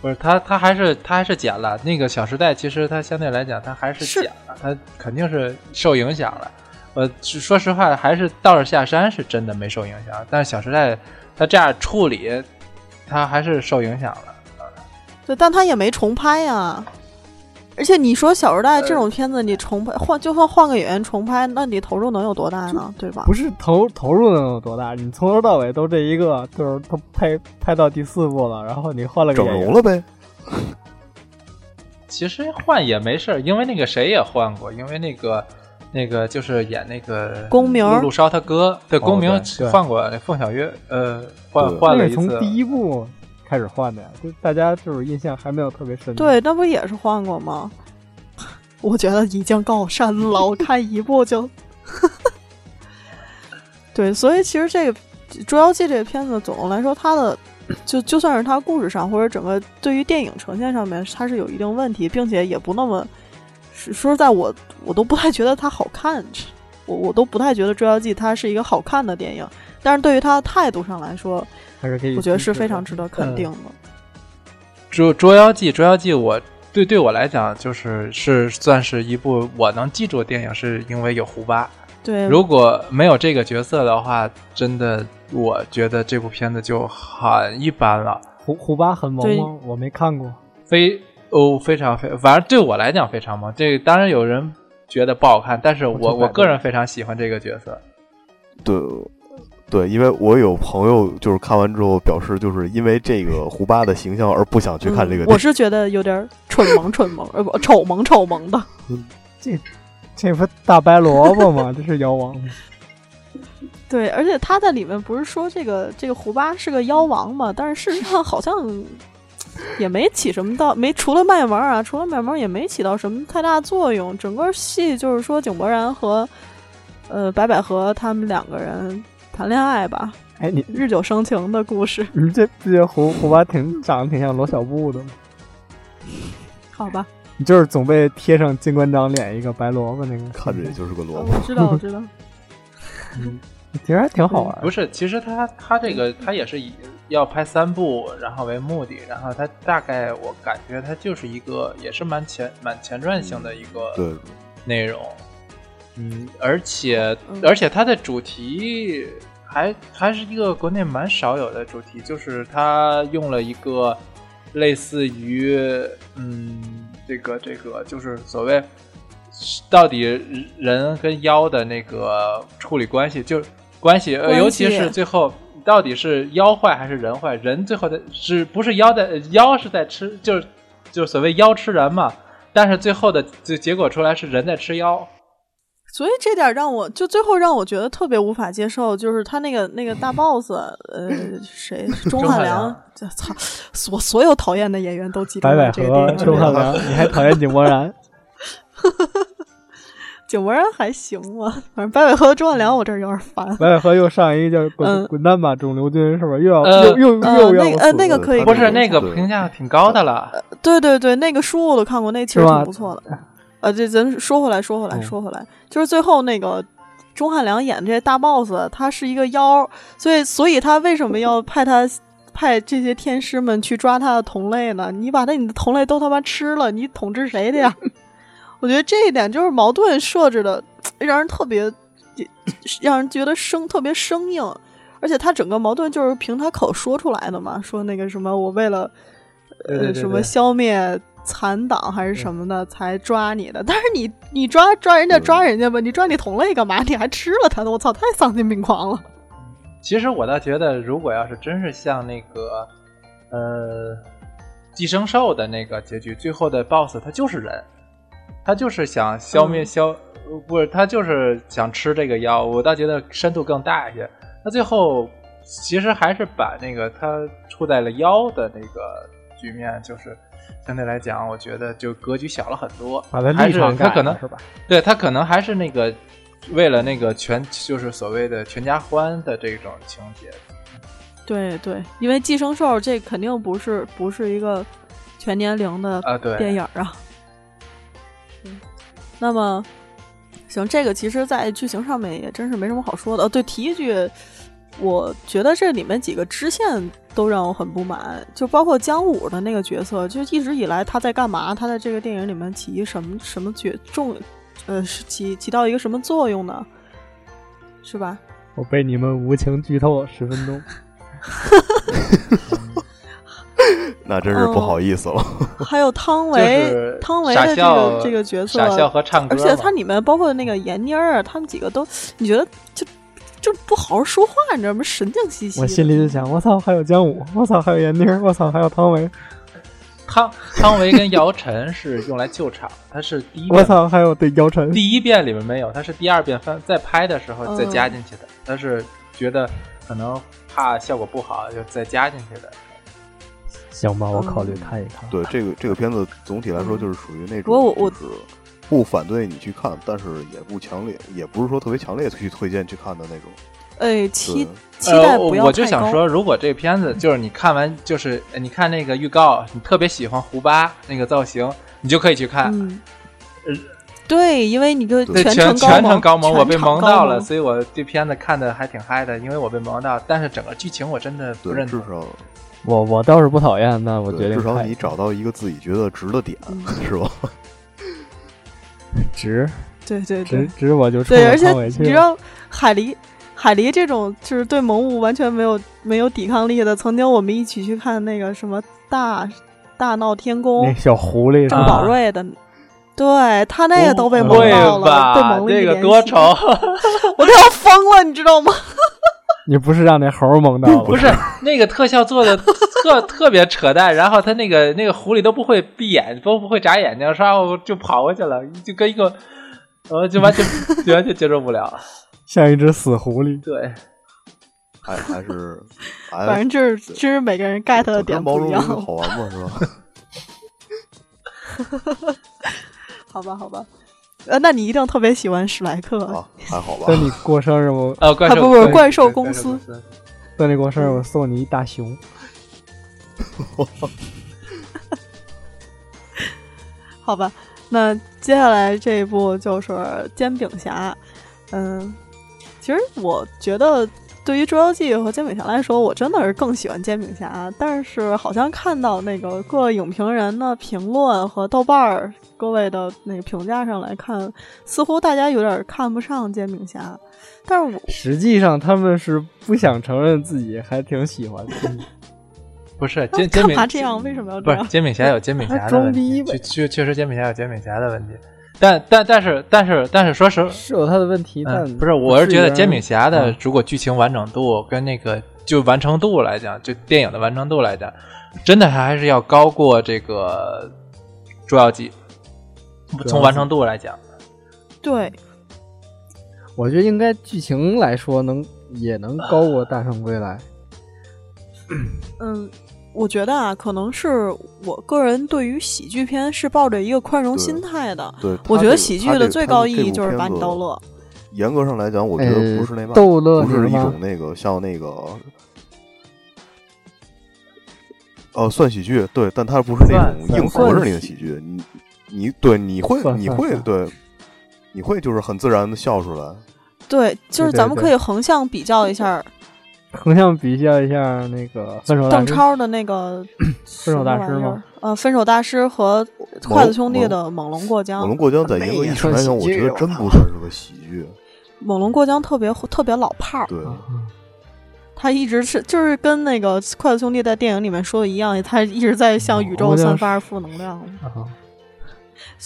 不是他，他还是他还是剪了那个《小时代》，其实他相对来讲，他还是剪了，他肯定是受影响了。呃，说实话，还是《道士下山》是真的没受影响，但是《小时代》他这样处理，他还是受影响了。对，但他也没重拍呀。而且你说《小时代》这种片子，你重拍换，就算换个演员重拍，那你投入能有多大呢？对吧？不是投投入能有多大，你从头到尾都这一个，就是他拍拍到第四部了，然后你换了个整容了呗。其实换也没事儿，因为那个谁也换过，因为那个那个就是演那个公明陆烧他哥，对，公明换过，那凤小岳呃换换了一次。从第一部开始换的呀，就大家就是印象还没有特别深。对，那不也是换过吗？[LAUGHS] 我觉得已经够深了，我看一部就，[LAUGHS] 对，所以其实这个《捉妖记》这个片子，总的来说，它的 [COUGHS] 就就算是它故事上或者整个对于电影呈现上面，它是有一定问题，并且也不那么说实在，我我都不太觉得它好看，我我都不太觉得《捉妖记》它是一个好看的电影，但是对于他的态度上来说，还是可以，我觉得是非常值得肯定的。捉捉妖记，捉妖记，我对对我来讲，就是是算是一部我能记住的电影，是因为有胡巴。对，如果没有这个角色的话，真的我觉得这部片子就很一般了。胡胡巴很萌吗？我没看过。非哦，非常非，反正对我来讲非常萌。这个当然有人觉得不好看，但是我我个人非常喜欢这个角色。对。对，因为我有朋友就是看完之后表示，就是因为这个胡巴的形象而不想去看这个、嗯。我是觉得有点蠢萌蠢萌，呃不丑萌丑萌的。这这不大白萝卜吗？这是妖王。[LAUGHS] 对，而且他在里面不是说这个这个胡巴是个妖王嘛？但是事实上好像也没起什么到没除了卖萌啊，除了卖萌也没起到什么太大作用。整个戏就是说井柏然和呃白百合他们两个人谈恋爱吧，哎，你日久生情的故事。你这不觉得胡胡巴挺长得挺像罗小布的吗？好吧，你就是总被贴上金关长脸一个白萝卜那个，看着也就是个萝卜。我知道，我知道。[LAUGHS] 嗯，其实还挺好玩。不是，其实他他这个他也是以要拍三部，然后为目的，然后他大概我感觉他就是一个也是蛮前蛮前传性的一个对内容。嗯，而且而且它的主题还还是一个国内蛮少有的主题，就是他用了一个类似于嗯这个这个就是所谓到底人跟妖的那个处理关系，就关系，呃、尤其是最后到底是妖坏还是人坏？人最后的是不是妖的妖是在吃，就是就是所谓妖吃人嘛？但是最后的就结果出来是人在吃妖。所以这点让我就最后让我觉得特别无法接受，就是他那个那个大 boss，呃，谁？钟汉良，操！所所有讨厌的演员都记得白百这个电合、影。钟汉良，你还讨厌井柏然？[LAUGHS] 井柏然还行吧，反正白百合和钟汉良我这儿有点烦。白百合又上一个叫滚嗯滚蛋吧肿瘤君是吧？又要呃又又呃又要那个呃那个可以不是那个评价挺高的了，对对对，那个书我都看过，那其实挺不错的。呃，这咱说回来，说回来，嗯说回来，就是最后那个钟汉良演这些大 boss，他是一个妖，所以所以他为什么要派他派这些天师们去抓他的同类呢？你把他你的同类都他妈吃了，你统治谁的呀？[LAUGHS] 我觉得这一点就是矛盾设置的，让人特别 [CLEARS THROAT] 让人觉得生特别生硬，而且他整个矛盾就是凭他口说出来的嘛，说那个什么我为了呃什么消灭残党还是什么的才抓你的，[LAUGHS] 但是你你抓抓人家抓人家吧，你抓你同类干嘛？你还吃了他的，我操，太丧心病狂了。其实我倒觉得，如果要是真是像那个呃寄生兽的那个结局，最后的 BOSS 他就是人，他就是想消灭嗯消，呃不是他就是想吃这个妖。我倒觉得深度更大一些。他最后其实还是把那个他处在了妖的那个局面，就是相对来讲，我觉得就格局小了很多。把他还是立场改他可能了是吧？对他可能还是那个为了那个全就是所谓的全家欢的这种情节。对对，因为寄生兽这肯定不是不是一个全年龄的啊，对，电影啊。[LAUGHS] 嗯，那么行，这个其实，在剧情上面也真是没什么好说的。哦，对，提一句，我觉得这里面几个支线都让我很不满，就包括姜武的那个角色，就一直以来他在干嘛？他在这个电影里面起一什么什么角重，呃，是起起到一个什么作用呢？是吧？我被你们无情剧透了十分钟。[LAUGHS] 那真是不好意思了。还有汤就唯，是汤唯的这个这个角色，傻笑和唱歌，而且他里面包括那个闫妮儿啊，他们几个都，你觉得就就不好好说话，你知道吗？神经兮兮的。我心里就想，我操，还有姜武，我操，还有闫妮儿，我操，还有汤唯，汤汤唯跟姚晨是用来救场，他是第一遍，我操，还有对姚晨。第一遍里面没有，他是第二遍翻再拍的时候再嗯加进去的，他是觉得可能怕效果不好，就再加进去的。行吧，我考虑看一看。对这个这个片子总体来说就是属于那不过我我不反对你去看，但是也不强烈，也不是说特别强烈去推荐去看的那种。哎，期期待呃，不要我我就想说，如果这片子就是你看完，就是呃你看那个预告，你特别喜欢胡巴那个造型，你就可以去看。嗯呃，对，因为你就对全程全程高萌，我被萌到了，所以我这片子看的还挺嗨的，因为我被萌到。但是整个剧情我真的不，认同。至少我我倒是不讨厌，那我决对定至少你找到一个自己觉得值的点，嗯是吧？[LAUGHS] [LAUGHS] 值对对值对值，我就冲对，而且。你知道海狸。海狸这种就是对萌物完全没有没有抵抗力的，曾经我们一起去看那个什么大大闹天宫那，小狐狸是郑吧宝瑞的，对他那个都被萌到了，被吧？萌了一个多丑！[LAUGHS] 我都要疯了，你知道吗？[LAUGHS] 你不是让那猴儿蒙到了？不是那个特效做的特特别扯淡，然后他那个那个狐狸都不会闭眼，都不会眨眼睛，然后就跑过去了，就跟一个，呃，就完全就完全接受不了。[LAUGHS] 像一只死狐狸。对，还还是，反正就是就是每个人 get 的点不一样。好玩吗，是吧？[LAUGHS] 好吧，好吧，呃，那你一定特别喜欢史莱克啊？还好吧？等你过生日我呃，怪兽不不怪兽公司。等你过生日我送你一大熊。[LAUGHS] 好吧，那接下来这一部就是《煎饼侠》。嗯，其实我觉得对于《捉妖记》和《煎饼侠》来说，我真的是更喜欢《煎饼侠》。但是好像看到那个各影评人的评论和豆瓣儿各位的那个评价上来看，似乎大家有点看不上《煎饼侠》。但是我实际上他们是不想承认自己还挺喜欢的。[LAUGHS] 不是煎煎饼侠这样为什么要不是煎饼侠有煎饼侠的问题？确确实煎饼侠有煎饼侠的问题，但但但是但是但是说实是有他的问题，但不是我是觉得煎饼侠的如果剧情完整度跟那个就完成度来讲，就电影的完成度来讲，真的还是要高过这个捉妖记。从完成度来讲，对，我觉得应该剧情来说能也能高过大圣归来。嗯。我觉得啊，可能是我个人对于喜剧片是抱着一个宽容心态的。对，我觉得喜剧的最高意义就是把你逗乐。严格上来讲，我觉得不是那逗乐，不是一种那个像那个，呃，算喜剧，对，但它不是那种硬核式那个喜剧。你你对你会你会对，你会就是很自然的笑出来。对，就是咱们可以横向比较一下。横向比较一下那个分手邓超的那个分手大师 [CLEARS THROAT] 吗？呃，分手大师和筷子兄弟的猛龙过江。猛龙过江在严格意义上来讲，我觉得真不算是个喜剧。猛龙过江特别特别老炮儿，对，他一直是就是跟那个筷子兄弟在电影里面说的一样，他一直在向宇宙散发负能量。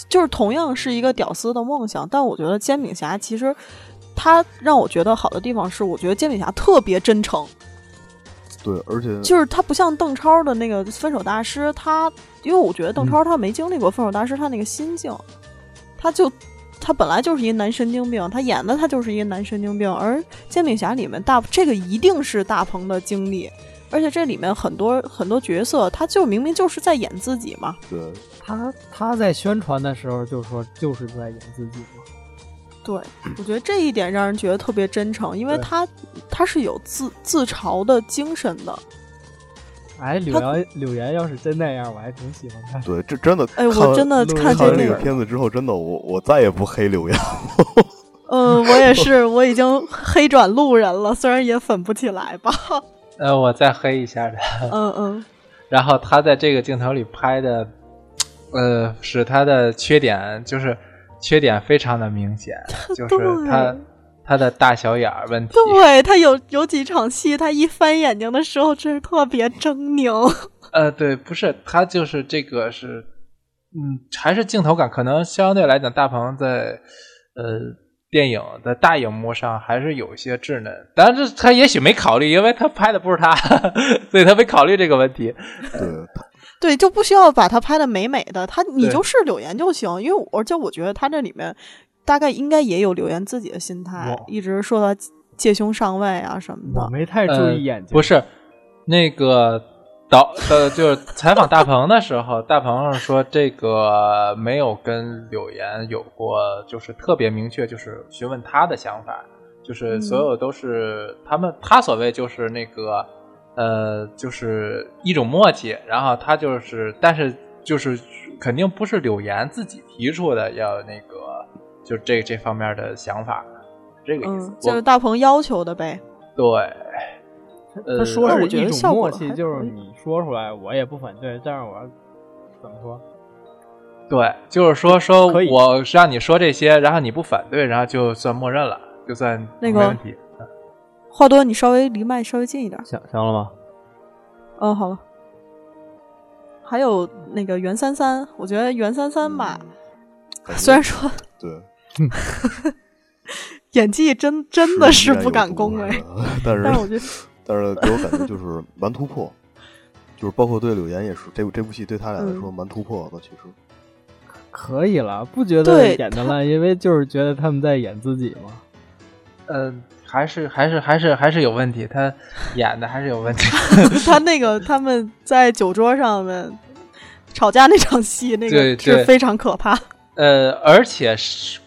就是同样是一个屌丝的梦想，但我觉得煎饼侠其实。他让我觉得好的地方是，我觉得煎饼侠特别真诚。对，而且就是他不像邓超的那个分手大师，他因为我觉得邓超他没经历过分手大师，他那个心境，他就他本来就是一个男神经病，他演的他就是一个男神经病。而煎饼侠里面大这个一定是大鹏的经历，而且这里面很多很多角色，他就明明就是在演自己嘛。对，他他在宣传的时候就说就是在演自己嘛。对，我觉得这一点让人觉得特别真诚，因为他他是有自自嘲的精神的。哎，柳岩柳岩要是真那样，我还挺喜欢看。对，这真的，哎，我真的看这个片子之后，真的，我我再也不黑柳岩。[LAUGHS] 嗯，我也是，我已经黑转路人了，虽然也粉不起来吧。呃，我再黑一下他。嗯嗯。[LAUGHS] 然后他在这个镜头里拍的，呃，使他的缺点就是。缺点非常的明显，就是他他的大小眼儿问题。对他有有几场戏，他一翻眼睛的时候，真是特别狰狞。[LAUGHS] 呃，对，不是他就是这个是，嗯，还是镜头感，可能相对来讲，大鹏在呃电影的大荧幕上还是有一些稚嫩。但是他也许没考虑，因为他拍的不是他，[LAUGHS] 所以他没考虑这个问题。对。对，就不需要把它拍的美美的，他你就是柳岩就行。因为而且我觉得他这里面大概应该也有柳岩自己的心态，一直说他借胸上位啊什么的。我没太注意眼睛。不是那个导呃，就是采访大鹏的时候，大鹏说这个没有跟柳岩有过，就是特别明确，就是询问他的想法，就是所有都是他们他所谓就是那个。呃，就是一种默契，然后他就是，但是就是肯定不是柳岩自己提出的，要那个就这这方面的想法，这个意思，就是大鹏要求的呗。对，他说是一种默契，就是你说出来我也不反对，但是我怎么说？对，就是说说我让你说这些，然后你不反对，然后就算默认了，就算那个没问题。话多，你稍微离麦稍微近一点。想想了吗？嗯，好了。还有那个袁三三，我觉得袁三三吧，虽然说 [LAUGHS] 对，[LAUGHS] 演技真真的是不敢恭维，[LAUGHS] 但是但是我觉得，但是给我感觉就是蛮突破，就是包括对柳岩也是，这这部戏对他俩来说蛮突破的。其实可以了，不觉得演的烂，因为就是觉得他们在演自己嘛。呃，还是还是还是还是有问题，他演的还是有问题。[LAUGHS] 他那个他们在酒桌上面吵架那场戏，那个是非常可怕。呃，而且是，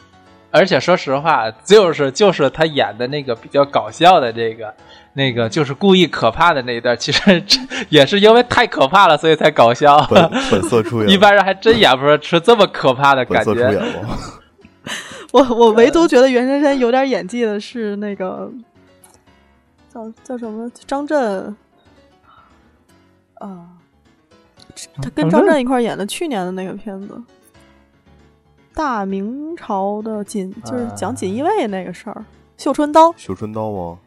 而且说实话，就是就是他演的那个比较搞笑的这个那个，就是故意可怕的那一段，其实也是因为太可怕了，所以才搞笑。本本色出演，[LAUGHS] 一般人还真演不出出这么可怕的感本色出演觉。了。我我唯独觉得袁姗姗有点演技的是那个叫叫什么张震啊，他跟张张震震一块演的去年的那个片子。大明朝的锦就是讲锦衣卫那个事儿，绣春刀。绣春刀吗？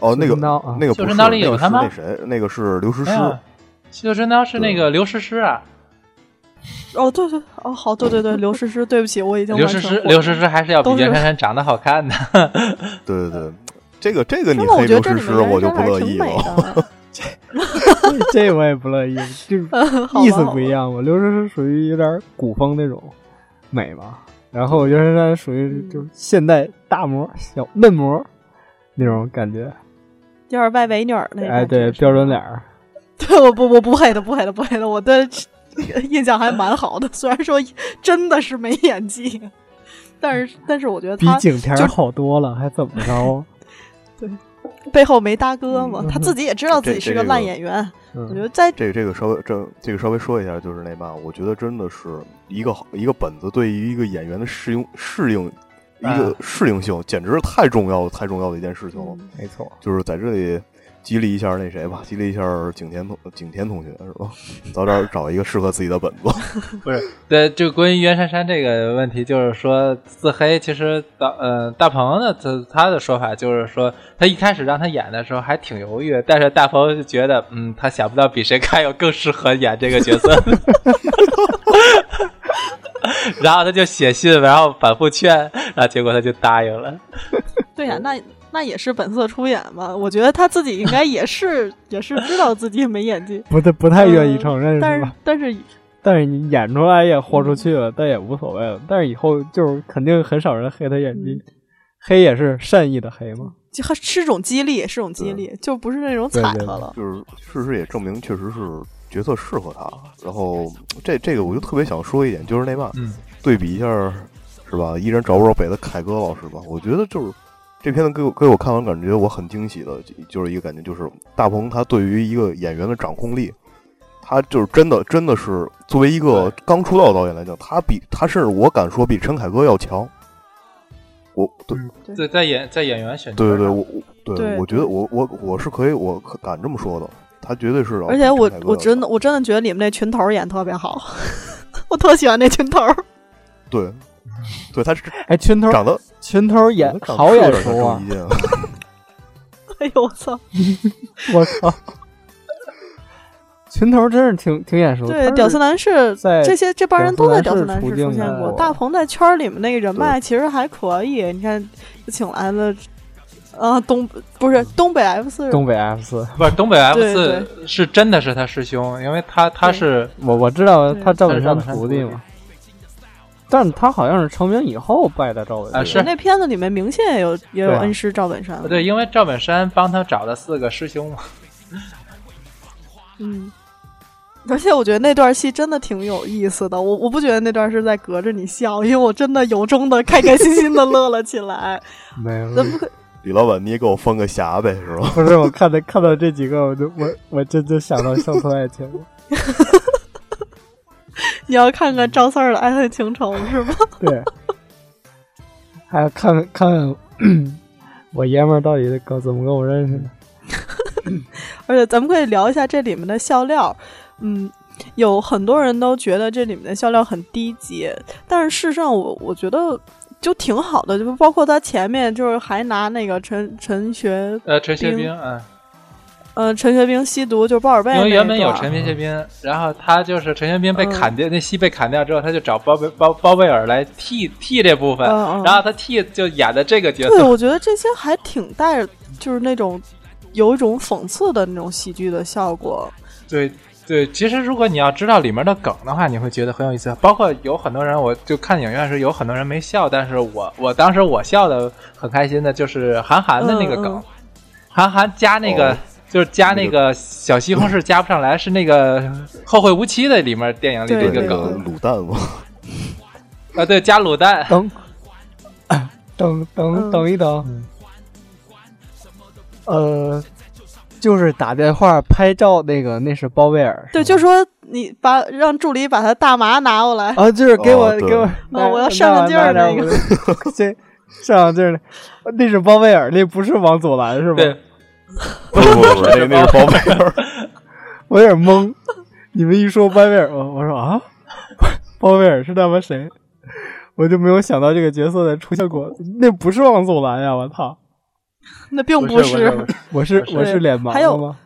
哦，那个绣春刀啊那个不是绣春刀里有那个是他吗那谁，那个是刘诗诗绣春刀是那个刘诗诗啊，[LAUGHS] 哦，对对，哦，好，对对对，刘诗诗，对不起，我已经刘诗诗，刘诗诗还是要比袁姗姗长得好看的。[LAUGHS] 对对对，这个这个你黑刘诗诗，我就不乐意了。这。[LAUGHS] 这我也不乐意，就是意思不一。样嘛。刘诗诗属于有点古风那种美嘛，然后袁姗姗属于就是现代大模小嫩模那种感觉，有点外围女儿那个。哎，对，标准脸。儿。对，我不我不黑的，不黑的，不黑的，我对 [LAUGHS] 印象还蛮好的。虽然说真的是没演技，但是但是我觉得比他就景甜好多了，还怎么着？[LAUGHS] 对背后没大哥嘛，嗯他自己也知道自己是个这这个烂演员。我觉嗯，得在这个这个稍微这这个稍微说一下，就是那嘛，我觉得真的是一个好一个本子对于一个演员的适应适应一个啊适应性，简直是太重要太重要的一件事情了。没错。就是在这里激励一下那谁吧，激励一下景田同景田同学是吧？早点找一个适合自己的本子。[LAUGHS] 不是，对，就关于袁姗姗这个问题，就是说自黑，其实大呃大鹏呢，他他的说法就是说，他一开始让他演的时候还挺犹豫，但是大鹏就觉得，嗯，他想不到比谁还有更适合演这个角色，[LAUGHS] [LAUGHS] 然后他就写信，然后反复劝，然后结果他就答应了。[LAUGHS] 对呀、那那也是本色出演嘛。我觉得他自己应该也是也是知道自己没演技，[LAUGHS] 不太不太愿意承认但是？但是但是你演出来也豁出去了，但也无所谓了。但是以后就是肯定很少人黑他演技，黑也是善意的黑嘛。就还是种激励，是种激励，就不是那种踩他了。就是事实也证明，确实是角色适合他。然后这这个我就特别想说一点，就是那嘛，嗯，对比一下是吧？依然找不着北的凯歌老师吧，我觉得就是这片子给我给我看完感觉我很惊喜的，就是一个感觉就是大鹏他对于一个演员的掌控力。他就是真的，真的是作为一个刚出道的导演来讲，他比他甚至我敢说比陈凯歌要强。我对在在演在演员选角对对对，我我对对我觉得我我我是可以，我可敢这么说的。他绝对是，而且我我真的我真的觉得你们那群头儿演特别好，我特喜欢那群头。对对，他是哎，群头长得群头演好眼熟啊 [LAUGHS] 哎呦我操！[LAUGHS] 我靠，群头真是挺挺眼熟。他对，屌丝男士在这些这帮人都在屌丝男士出现过大鹏在圈里面那个人脉其实还可以，你看请来了，啊东不是东北 F 四，东北 F 四，不是东北 F 四是真的是他师兄，因为他他是我我知道他赵本山他是赵本山徒弟嘛，但他好像是成名以后拜的赵本山。啊是那片子里面明显也有也有恩师赵本山。对，因为赵本山帮他找了四个师兄嘛。嗯。而且我觉得那段戏真的挺有意思的，我我不觉得那段是在隔着你笑，因为我真的由衷的开开心心的乐了起来。[LAUGHS] 没有，怎么可李老板，你也给我封个侠呗，是吧？[LAUGHS] 不是我看到看到这几个，我就我我真就想到乡村爱情了。[LAUGHS] 你要看看赵四儿的《爱恨情仇》是吗？[LAUGHS] 对，还要看看看我爷们儿到底跟怎么跟我认识的。而且咱们可以聊一下这里面的笑料，嗯，有很多人都觉得这里面的笑料很低级，但是事实上我我觉得就挺好的，就包括他前面就是还拿那个陈陈学呃，陈学冰兵，嗯，呃陈学兵吸毒，就是包尔贝因为原本有。陈学兵，然后他就是陈学兵被嗯。砍掉，那戏被砍掉之后，他就找包贝包包贝尔来替替这部分，嗯嗯。然后他替就演的这个角色对，色，我觉得这些还挺带就是那种有一种讽刺的那种喜剧的效果。对对，其实如果你要知道里面的梗的话，你会觉得很有意思。包括有很多人，我就看影院时有很多人没笑，但是我我当时我笑的很开心的，就是韩寒的那个梗，嗯嗯。韩寒加那个、哦。就是加那个小西红柿加不上来，是那个《后会无期》的里面电影里的对那个一个梗卤蛋吗，[LAUGHS] 啊，对，加卤蛋。等 [LAUGHS] 等等一等，呃，就是打电话拍照那个，那是包贝尔。对，就说你把让助理把他大麻拿过来。啊，就是给我哦给我，哦我要上上劲儿那个，对 [LAUGHS] 上上劲儿的，那是包贝尔，那不是王祖蓝是吧？对，不是不，那那是包贝尔。[LAUGHS] 我有点懵。你们一说包贝尔，我我说啊，[LAUGHS] 包贝尔是他妈谁？我就没有想到这个角色的出现过，那不是王祖蓝呀！我操，[LAUGHS] 那并不是，[LAUGHS] 我是是我是脸盲还有了吗？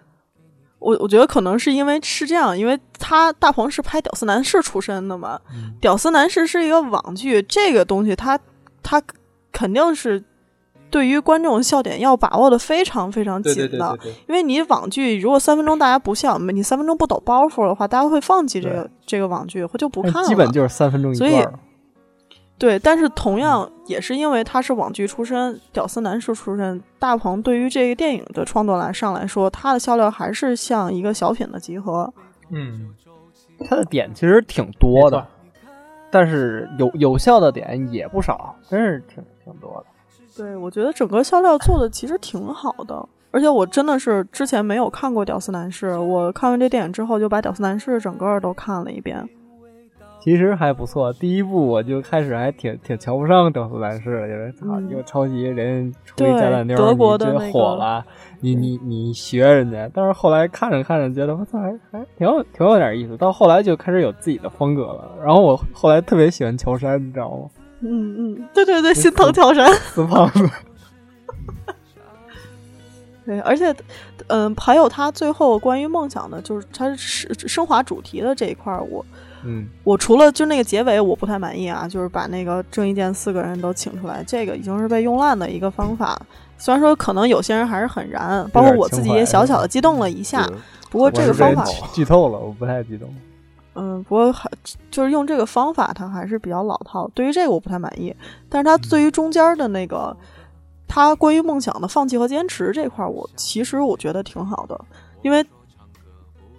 我我觉得可能是因为是这样，因为他大鹏是拍《屌丝男士》出身的嘛，屌丝男士》是一个网剧，这个东西他他肯定是对于观众笑点要把握的非常非常紧的，对对对对，因为你网剧如果三分钟大家不笑，你三分钟不抖包袱的话，大家会放弃这个这个网剧，或就不看了。基本就是三分钟一所以段儿。对，但是同样也是因为他是网剧出身、屌丝男士出身，大鹏对于这个电影的创作来上来说，他的笑料还是像一个小品的集合。嗯，他的点其实挺多的，但是有有效的点也不少，真是挺挺多的。对，我觉得整个笑料做的其实挺好的，而且我真的是之前没有看过《屌丝男士》，我看完这电影之后就把《屌丝男士》整个都看了一遍。其实还不错，第一部我就开始还挺挺瞧不上屌丝男士了，就是操，嗯又抄袭人出一对假烂妞儿，德国的火了，你你你学人家，但是后来看着看着觉得我操，还还挺有挺有点意思，到后来就开始有自己的风格了。然后我后来特别喜欢乔杉，你知道吗？嗯嗯，对对对，心疼乔杉。死胖子，[LAUGHS] 对，而且，嗯、还有他最后关于梦想的，就是他是升华主题的这一块，我嗯，我除了就那个结尾我不太满意啊，就是把那个郑伊健四个人都请出来，这个已经是被用烂的一个方法。虽然说可能有些人还是很燃，包括我自己也小小的激动了一下，不过这个方法，剧剧透了，我不太激动。嗯，不过还就是用这个方法，它还是比较老套。对于这个我不太满意，但是他对于中间的那个，他关于梦想的放弃和坚持这块儿，我其实我觉得挺好的，因为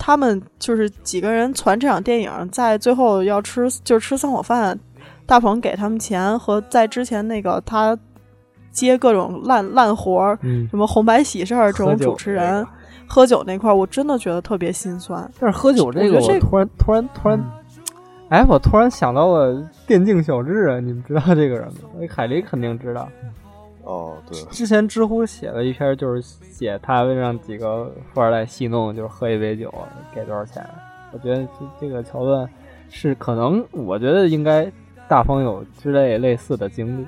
他们就是几个人传这场电影，在最后要吃就是吃散伙饭，大鹏给他们钱和在之前那个他接各种烂烂活儿，嗯，什么红白喜事儿这种主持人。喝酒那块儿，我真的觉得特别心酸。但是喝酒这个，我突然突然突然，哎，我突然想到了电竞小智啊，你们知道这个人吗？那海狸肯定知道。哦，对，之前知乎写了一篇，就是写他让几个富二代戏弄，就是喝一杯酒给多少钱。我觉得这这个桥段是可能，我觉得应该大方有之类类似的经历。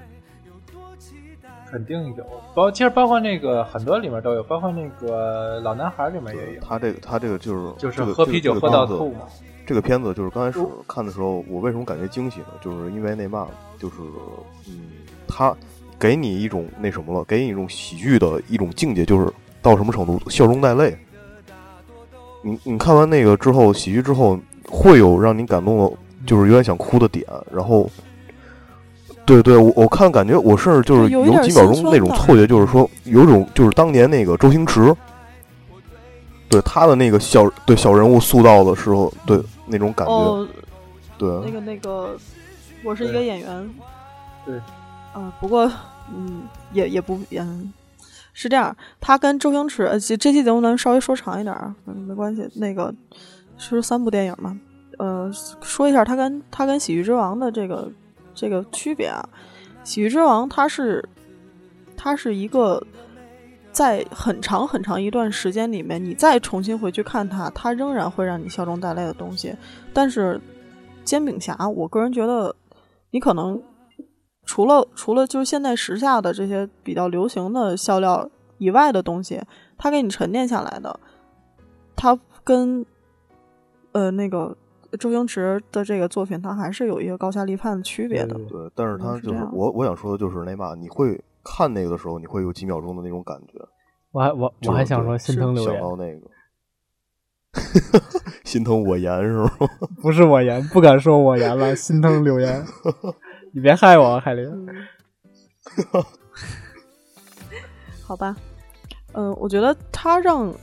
肯定有，包其实包括那个很多里面都有，包括那个老男孩里面也有，他这个他这个就是就是喝啤酒喝到。吐嘛。这个片子就是刚开始看的时候，我为什么感觉惊喜呢？就是因为那嘛，就是嗯，他给你一种那什么了，给你一种喜剧的一种境界，就是到什么程度，笑中带泪。你你看完那个之后，喜剧之后会有让你感动的，就是有点想哭的点，然后。对对，我我看感觉我甚至就是有几秒钟那种错觉，就是说有种就是当年那个周星驰，对他的那个小对小人物塑造的时候，对那种感觉，哦，对，那个那个，我是一个演员。对。嗯，不过嗯，也也不嗯，是这样。他跟周星驰，呃，这这期节目咱稍微说长一点啊，嗯，没关系。那个是三部电影嘛，呃，说一下他跟他跟《喜剧之王》的这个这个区别啊，《喜剧之王》它是它是一个。在很长很长一段时间里面，你再重新回去看它，它仍然会让你笑中带泪的东西。但是煎饼侠，我个人觉得，你可能除了除了就是现在时下的这些比较流行的笑料以外的东西，它给你沉淀下来的，它跟呃那个周星驰的这个作品，它还是有一个高下立判的区别的。对对，但是他就是我我想说的就是那嘛，你会看那个的时候，你会有几秒钟的那种感觉，我还我我还想说心疼留言，想到那个，[LAUGHS] 心疼我言是吗？不是我言，不敢说我言了，心疼柳岩。[LAUGHS] 你别害我，海林。[LAUGHS] 好吧，嗯，我觉得他让，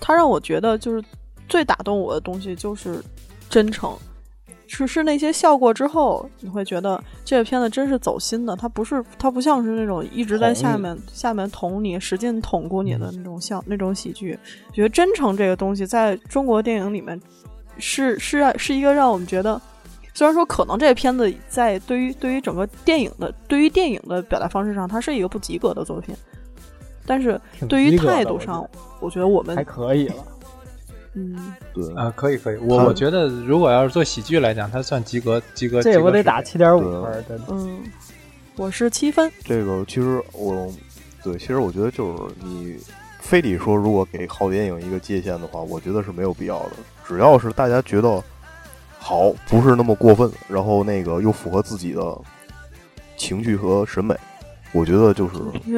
他让我觉得就是最打动我的东西就是真诚。是是那些笑过之后，你会觉得这个片子真是走心的。它不是，它不像是那种一直在下面下面捅你、使劲捅咕你的那种笑那种喜剧。觉得真诚这个东西在中国电影里面是是是一个让我们觉得，虽然说可能这个片子在对于对于整个电影的对于电影的表达方式上，它是一个不及格的作品，但是对于态度上，我觉得我们还可以了。嗯，对啊，可以可以，我我觉得如果要是做喜剧来讲，它算及格及格。这我得打七点五分，真的。嗯，我是七分。这个其实我，对，其实我觉得就是你非得说如果给好电影一个界限的话，我觉得是没有必要的。只要是大家觉得好，不是那么过分，然后那个又符合自己的情绪和审美。我觉得就是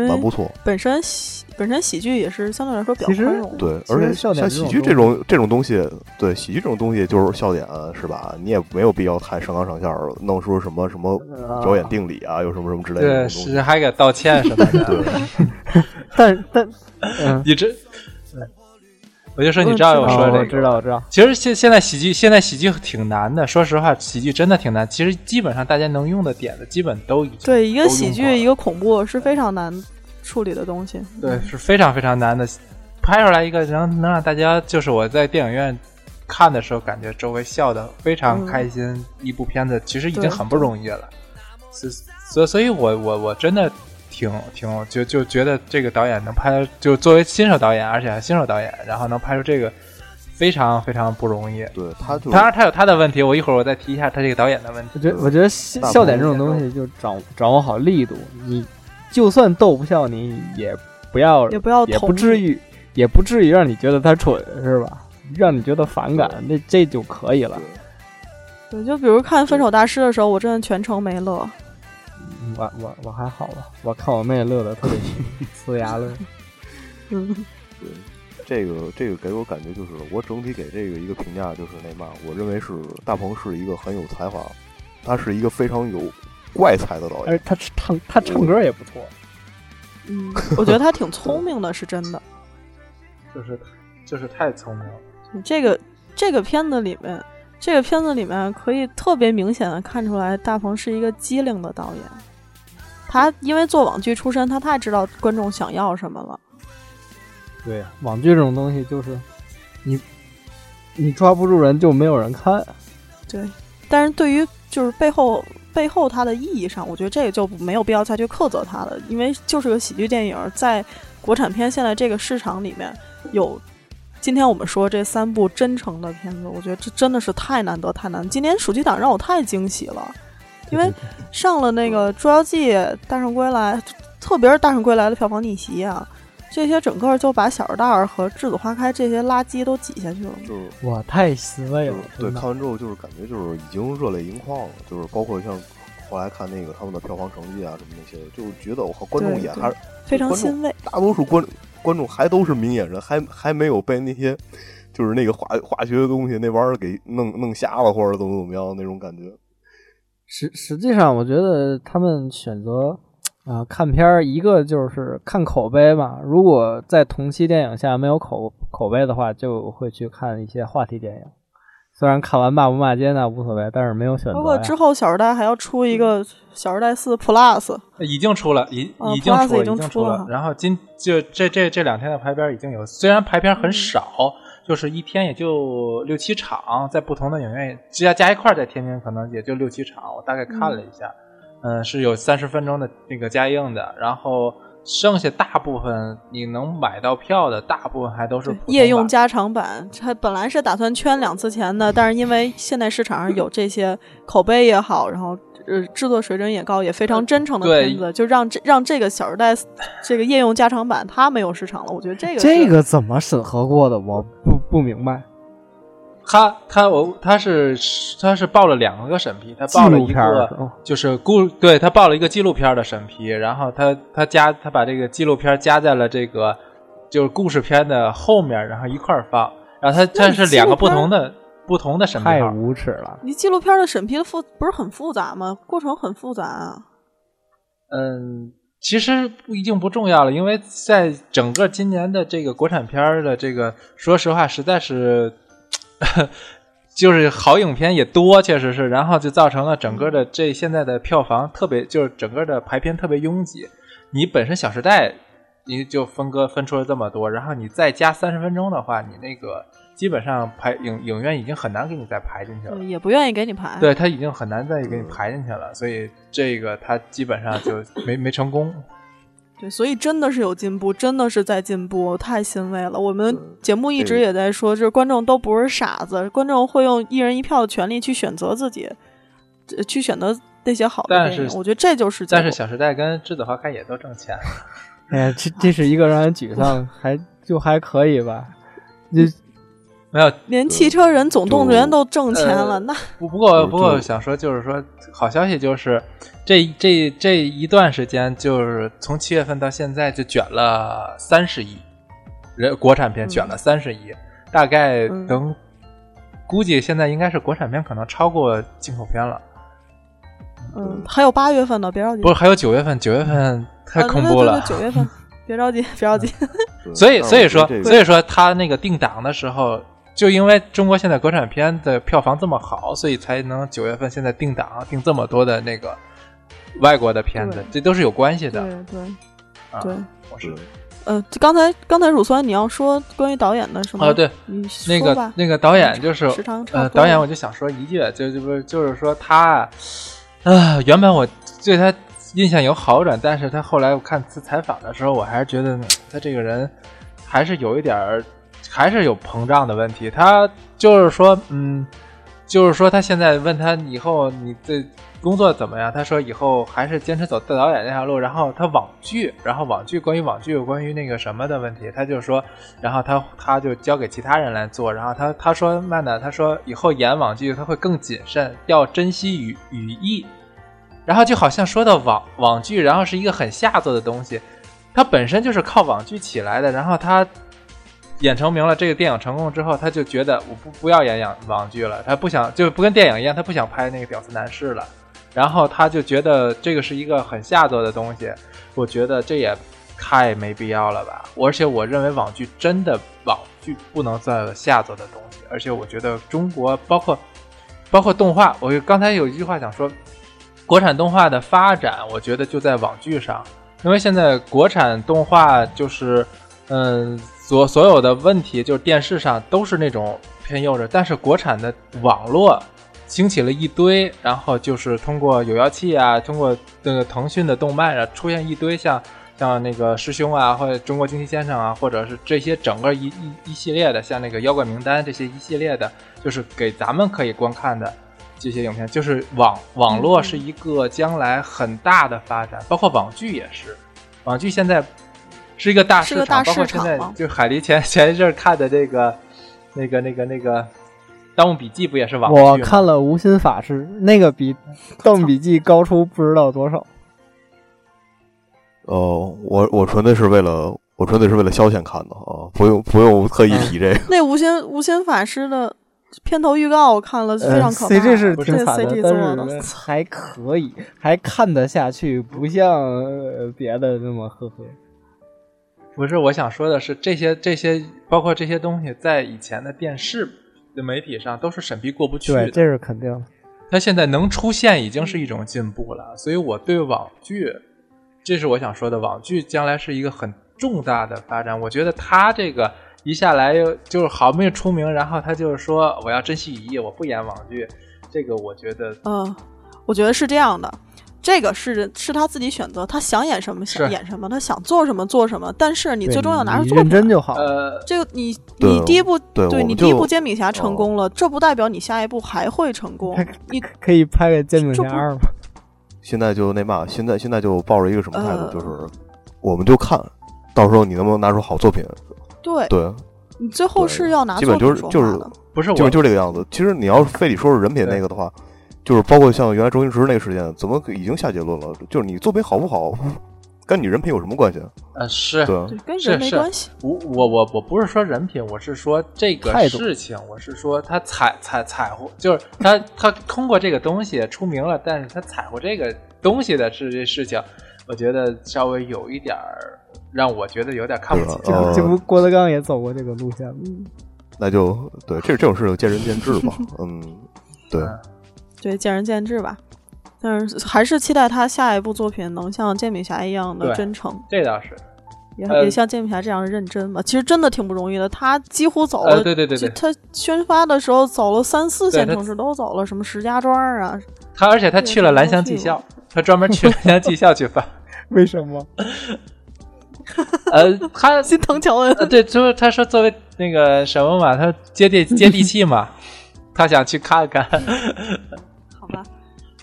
蛮不错。本身喜本身喜剧也是相对来说比较宽容。对，而且像喜剧这种这种东西，对喜剧这种东西就是笑点是吧？你也没有必要太上纲上线，弄出什么什么表演定理啊，又什么什么之类的。对，是还给道歉什么的。但但你这。我就说，你知道我说这个，知道我知道。其实现现在喜剧，现在喜剧挺难的。说实话，喜剧真的挺难。其实基本上大家能用的点子，基本都已经对一个喜剧，一个恐怖是非常难处理的东西。对，是非常非常难的。拍出来一个能能让大家，就是我在电影院看的时候，感觉周围笑的非常开心。一部片子其实已经很不容易了。所所所以，我我我真的。挺挺就就觉得这个导演能拍，就作为新手导演，而且还新手导演，然后能拍出这个，非常非常不容易。对他，当然他有他的问题，我一会儿我再提一下他这个导演的问题。我觉得我觉得笑点这种东西就掌掌握好力度，你就算逗不笑你，也不要也不要也不至于也不至于让你觉得他蠢是吧？让你觉得反感，那这就可以了。对，就比如看《分手大师》的时候，我真的全程没乐。我我我还好吧，我看我妹乐的特别 [LAUGHS] 呲牙乐。嗯，[LAUGHS] 对，这个这个给我感觉就是，我整体给这个一个评价就是那嘛，我认为是大鹏是一个很有才华，他是一个非常有怪才的导演，而他唱他唱歌也不错。嗯，我觉得他挺聪明的，是真的。就是就是太聪明了。这个这个片子里面。这个片子里面可以特别明显的看出来，大鹏是一个机灵的导演。他因为做网剧出身，他太知道观众想要什么了。对，网剧这种东西就是你你抓不住人，就没有人看。对，但是对于就是背后背后它的意义上，我觉得这个就没有必要再去苛责他了，因为就是个喜剧电影，在国产片现在这个市场里面有。今天我们说这三部真诚的片子，我觉得这真的是太难得太难。今年暑期档让我太惊喜了，因为上了那个《捉妖记》《大圣归来》，特别是《大圣归来》的票房逆袭啊，这些整个就把《小时代》和《栀子花开》这些垃圾都挤下去了。就是哇，太欣慰了。对，看完之后就是感觉就是已经热泪盈眶了。就是包括像后来看那个他们的票房成绩啊什么那些，就觉得我靠，观众也还是非常欣慰。大多数观。观众还都是明眼人，还还没有被那些就是那个化化学的东西那玩意儿给弄弄瞎了，或者怎么怎么样那种感觉。实实际上，我觉得他们选择啊看片儿，一个就是看口碑嘛。如果在同期电影下没有口口碑的话，就会去看一些话题电影。虽然看完骂不骂街那无所谓，但是没有选择。包括之后《小时代》还要出一个《小时代四 Plus》，已经出了，已已经出了，已经出了。然后今就这这这两天的排片已经有，虽然排片很少，就是一天也就六七场，在不同的影院加加一块，在天津可能也就六七场。我大概看了一下，嗯，是有三十分钟的那个加映的，然后。剩下大部分你能买到票的，大部分还都是夜用加长版。它本来是打算圈两次钱的，但是因为现在市场上有这些口碑也好，然后呃制作水准也高，也非常真诚的片子，就让这让这个《小时代》这个夜用加长版它没有市场了。我觉得这个这个怎么审核过的？我不不明白。他他我他是他是报了两个审批，他报了一个就是故对他报了一个纪录片的审批，然后他他加他把这个纪录片加在了这个就是故事片的后面，然后一块儿放，然后他他是两个不同的不同的审批太。无耻了。你纪录片的审批的复不是很复杂吗？过程很复杂啊。嗯，其实不一定不重要了，因为在整个今年的这个国产片的这个，说实话，实在是 [LAUGHS] 就是好影片也多，确实是，然后就造成了整个的这现在的票房特别，就是整个的排片特别拥挤。你本身《小时代》你就分割分出了这么多，然后你再加三十分钟的话，你那个基本上排影影院已经很难给你再排进去了。也不愿意给你排。对他已经很难再给你排进去了，所以这个他基本上就没没成功。对，所以真的是有进步，真的是在进步，太欣慰了。我们节目一直也在说，就是观众都不是傻子，观众会用一人一票的权利去选择自己，呃去选择那些好的但电影。是我觉得这就是但是《小时代》跟《栀子花开》也都挣钱，[LAUGHS] 哎呀，这这是一个让人沮丧，还就还可以吧。就没有。连汽车人总动员都挣钱了，呃那不不过不过就想说就是说，好消息就是这这这一段时间，就是从七月份到现在就卷了三十亿，人国产片卷了三十亿，大概嗯能估计现在应该是国产片可能超过进口片了。嗯，还有八月份呢，别着急，不是还有九月份，九月份太啊恐怖了。九月份，别着急，别着急。对 [LAUGHS] 所以所以说所以说他那个定档的时候，就因为中国现在国产片的票房这么好，所以才能九月份现在定档定这么多的那个外国的片子，这都是有关系的。对啊、对，我是。对呃，刚才刚才乳酸你要说关于导演的什么？啊，对，那个那个导演就是呃，导演我就想说一句，就就不是就是说他啊、原本我对他印象有好转，但是他后来我看次采访的时候，我还是觉得嗯他这个人还是有一点儿，还是有膨胀的问题。他就是说，嗯，就是说他现在问他以后你这工作怎么样？他说以后还是坚持走大导演那条路。然后他网剧，然后网剧关于网剧有关于那个什么的问题，他就说，然后他他就交给其他人来做。然后他他说曼娜，他说以后演网剧他会更谨慎，要珍惜语语义。然后就好像说到网网剧，然后是一个很下作的东西，它本身就是靠网剧起来的。然后他演成名了，这个电影成功之后，他就觉得我不不要演网网剧了，他不想就不跟电影一样，他不想拍那个屌丝男士了。然后他就觉得这个是一个很下作的东西，我觉得这也太没必要了吧。而且我认为网剧真的网剧不能算下作的东西，而且我觉得中国包括包括动画，我刚才有一句话想说，国产动画的发展，我觉得就在网剧上，因为现在国产动画就是，嗯，所所有的问题就是电视上都是那种偏幼稚，但是国产的网络兴起了一堆，然后就是通过有妖气啊，通过那个腾讯的动漫啊，出现一堆像像那个师兄啊，或者中国惊奇先生啊，或者是这些整个一一一系列的，像那个妖怪名单这些一系列的，就是给咱们可以观看的。这些影片就是网网络是一个将来很大的发展，包括网剧也是。网剧现在是一个大市是个场，大包括现在市场就海狸前 [LAUGHS] 前一阵儿看的这个那个那个那个《盗墓笔记》不也是网剧吗？我看了《无心法师》，那个比《盗墓笔记》[LAUGHS] 高出不知道多少。哦，我我纯粹是为了我纯粹是为了消遣看的啊，不用不用特意提这个。那无心无心法师的片头预告我看了，非呃常可怕。，CG 是这挺惨的，但是还可以，还看得下去，不像呃别的那么呵呵。不是，我想说的是，这些这些包括这些东西，在以前的电视的媒体上都是审批过不去对，的。这是肯定的。它现在能出现已经是一种进步了，所以我对网剧，这是我想说的，网剧将来是一个很重大的发展。我觉得它这个一下来就是好不容易出名，然后他就是说我要珍惜语义，我不演网剧，这个我觉得嗯，我觉得是这样的，这个是是他自己选择，他想演什么想演什么，他想做什么做什么。但是你最终要拿出作品。认真就好。呃，这个你你第一部对我们你第一就部煎饼侠成功了，这不代表你下一步还会成功。你可以拍个《煎饼侠二》吗？现在就那嘛，现在现在就抱着一个什么态度，呃就是我们就看到时候你能不能拿出好作品。对对，你最后是要拿基作品说本就是就是。不是我基本就是这个样子。其实你要是非得说是人品那个的话，就是包括像原来周星驰那个事件，怎么已经下结论了？就是你作品好不好，跟你人品有什么关系啊？呃，是跟人没关系。我我我我不是说人品，我是说这个事情，我是说他踩踩踩乎，就是他他通过这个东西出名了，但是他踩过这个东西的是这事情，我觉得稍微有一点儿让我觉得有点看不起这不这不郭德纲也走过这个路线吗？嗯，那就对，这这种事情见仁见智吧。[LAUGHS] 嗯，对，嗯对，见仁见智吧。但是还是期待他下一部作品能像煎饼侠一样的真诚，这倒是，也、呃也像煎饼侠这样认真吧。其实真的挺不容易的，他几乎走了，呃，对对对对，他宣发的时候走了三四线城市都走了，什么石家庄啊，他而且他去了兰香技校，他专门去兰香技校去发。[LAUGHS] 为什么？[LAUGHS] 呃，他心疼乔恩。呃，对，就是他说作为那个什么嘛，他接地接地气嘛，[LAUGHS] 他想去看看。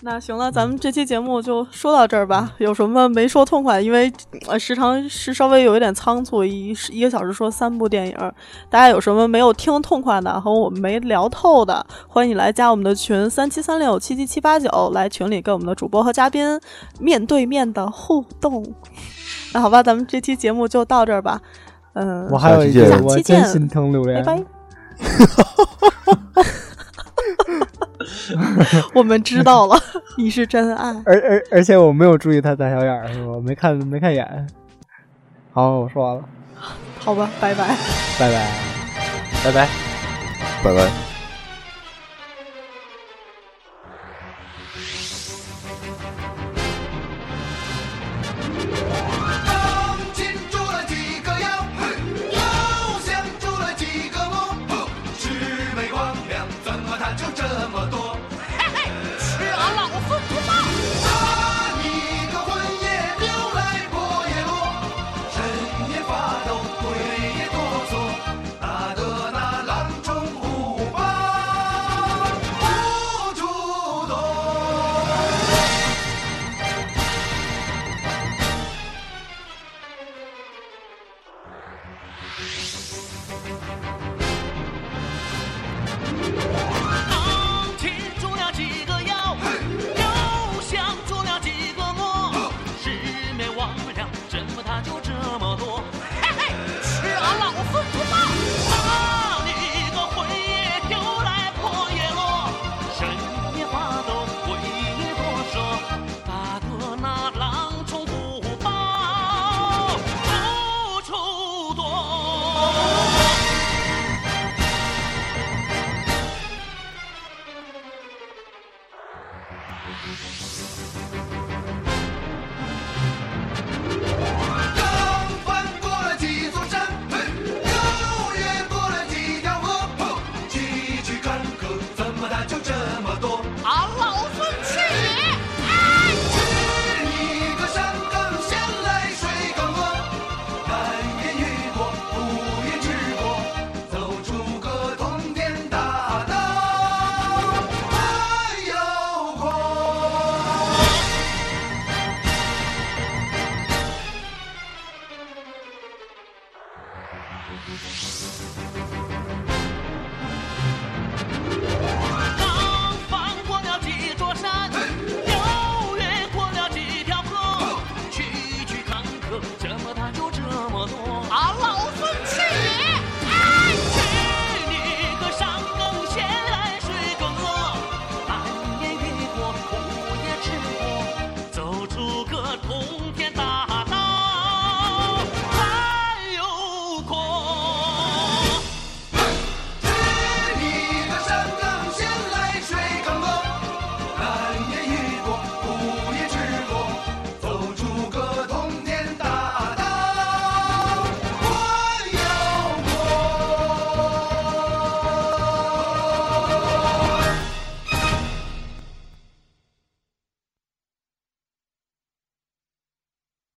那行了，咱们这期节目就说到这儿吧。有什么没说痛快？因为呃时长是稍微有一点仓促，一一个小时说三部电影，大家有什么没有听痛快的和我们没聊透的，欢迎你来加我们的群三七三六七七七八九，来群里跟我们的主播和嘉宾面对面的互动。那好吧，咱们这期节目就到这儿吧。嗯，我还有一句下期，见我真心疼榴拜莲。拜。[LAUGHS] [LAUGHS] 我们知道了，[LAUGHS] 你是真爱。而而而且我没有注意他大小眼儿，是吧？没看没看眼。好，我说完了，好吧，拜拜。拜拜。拜拜。拜拜。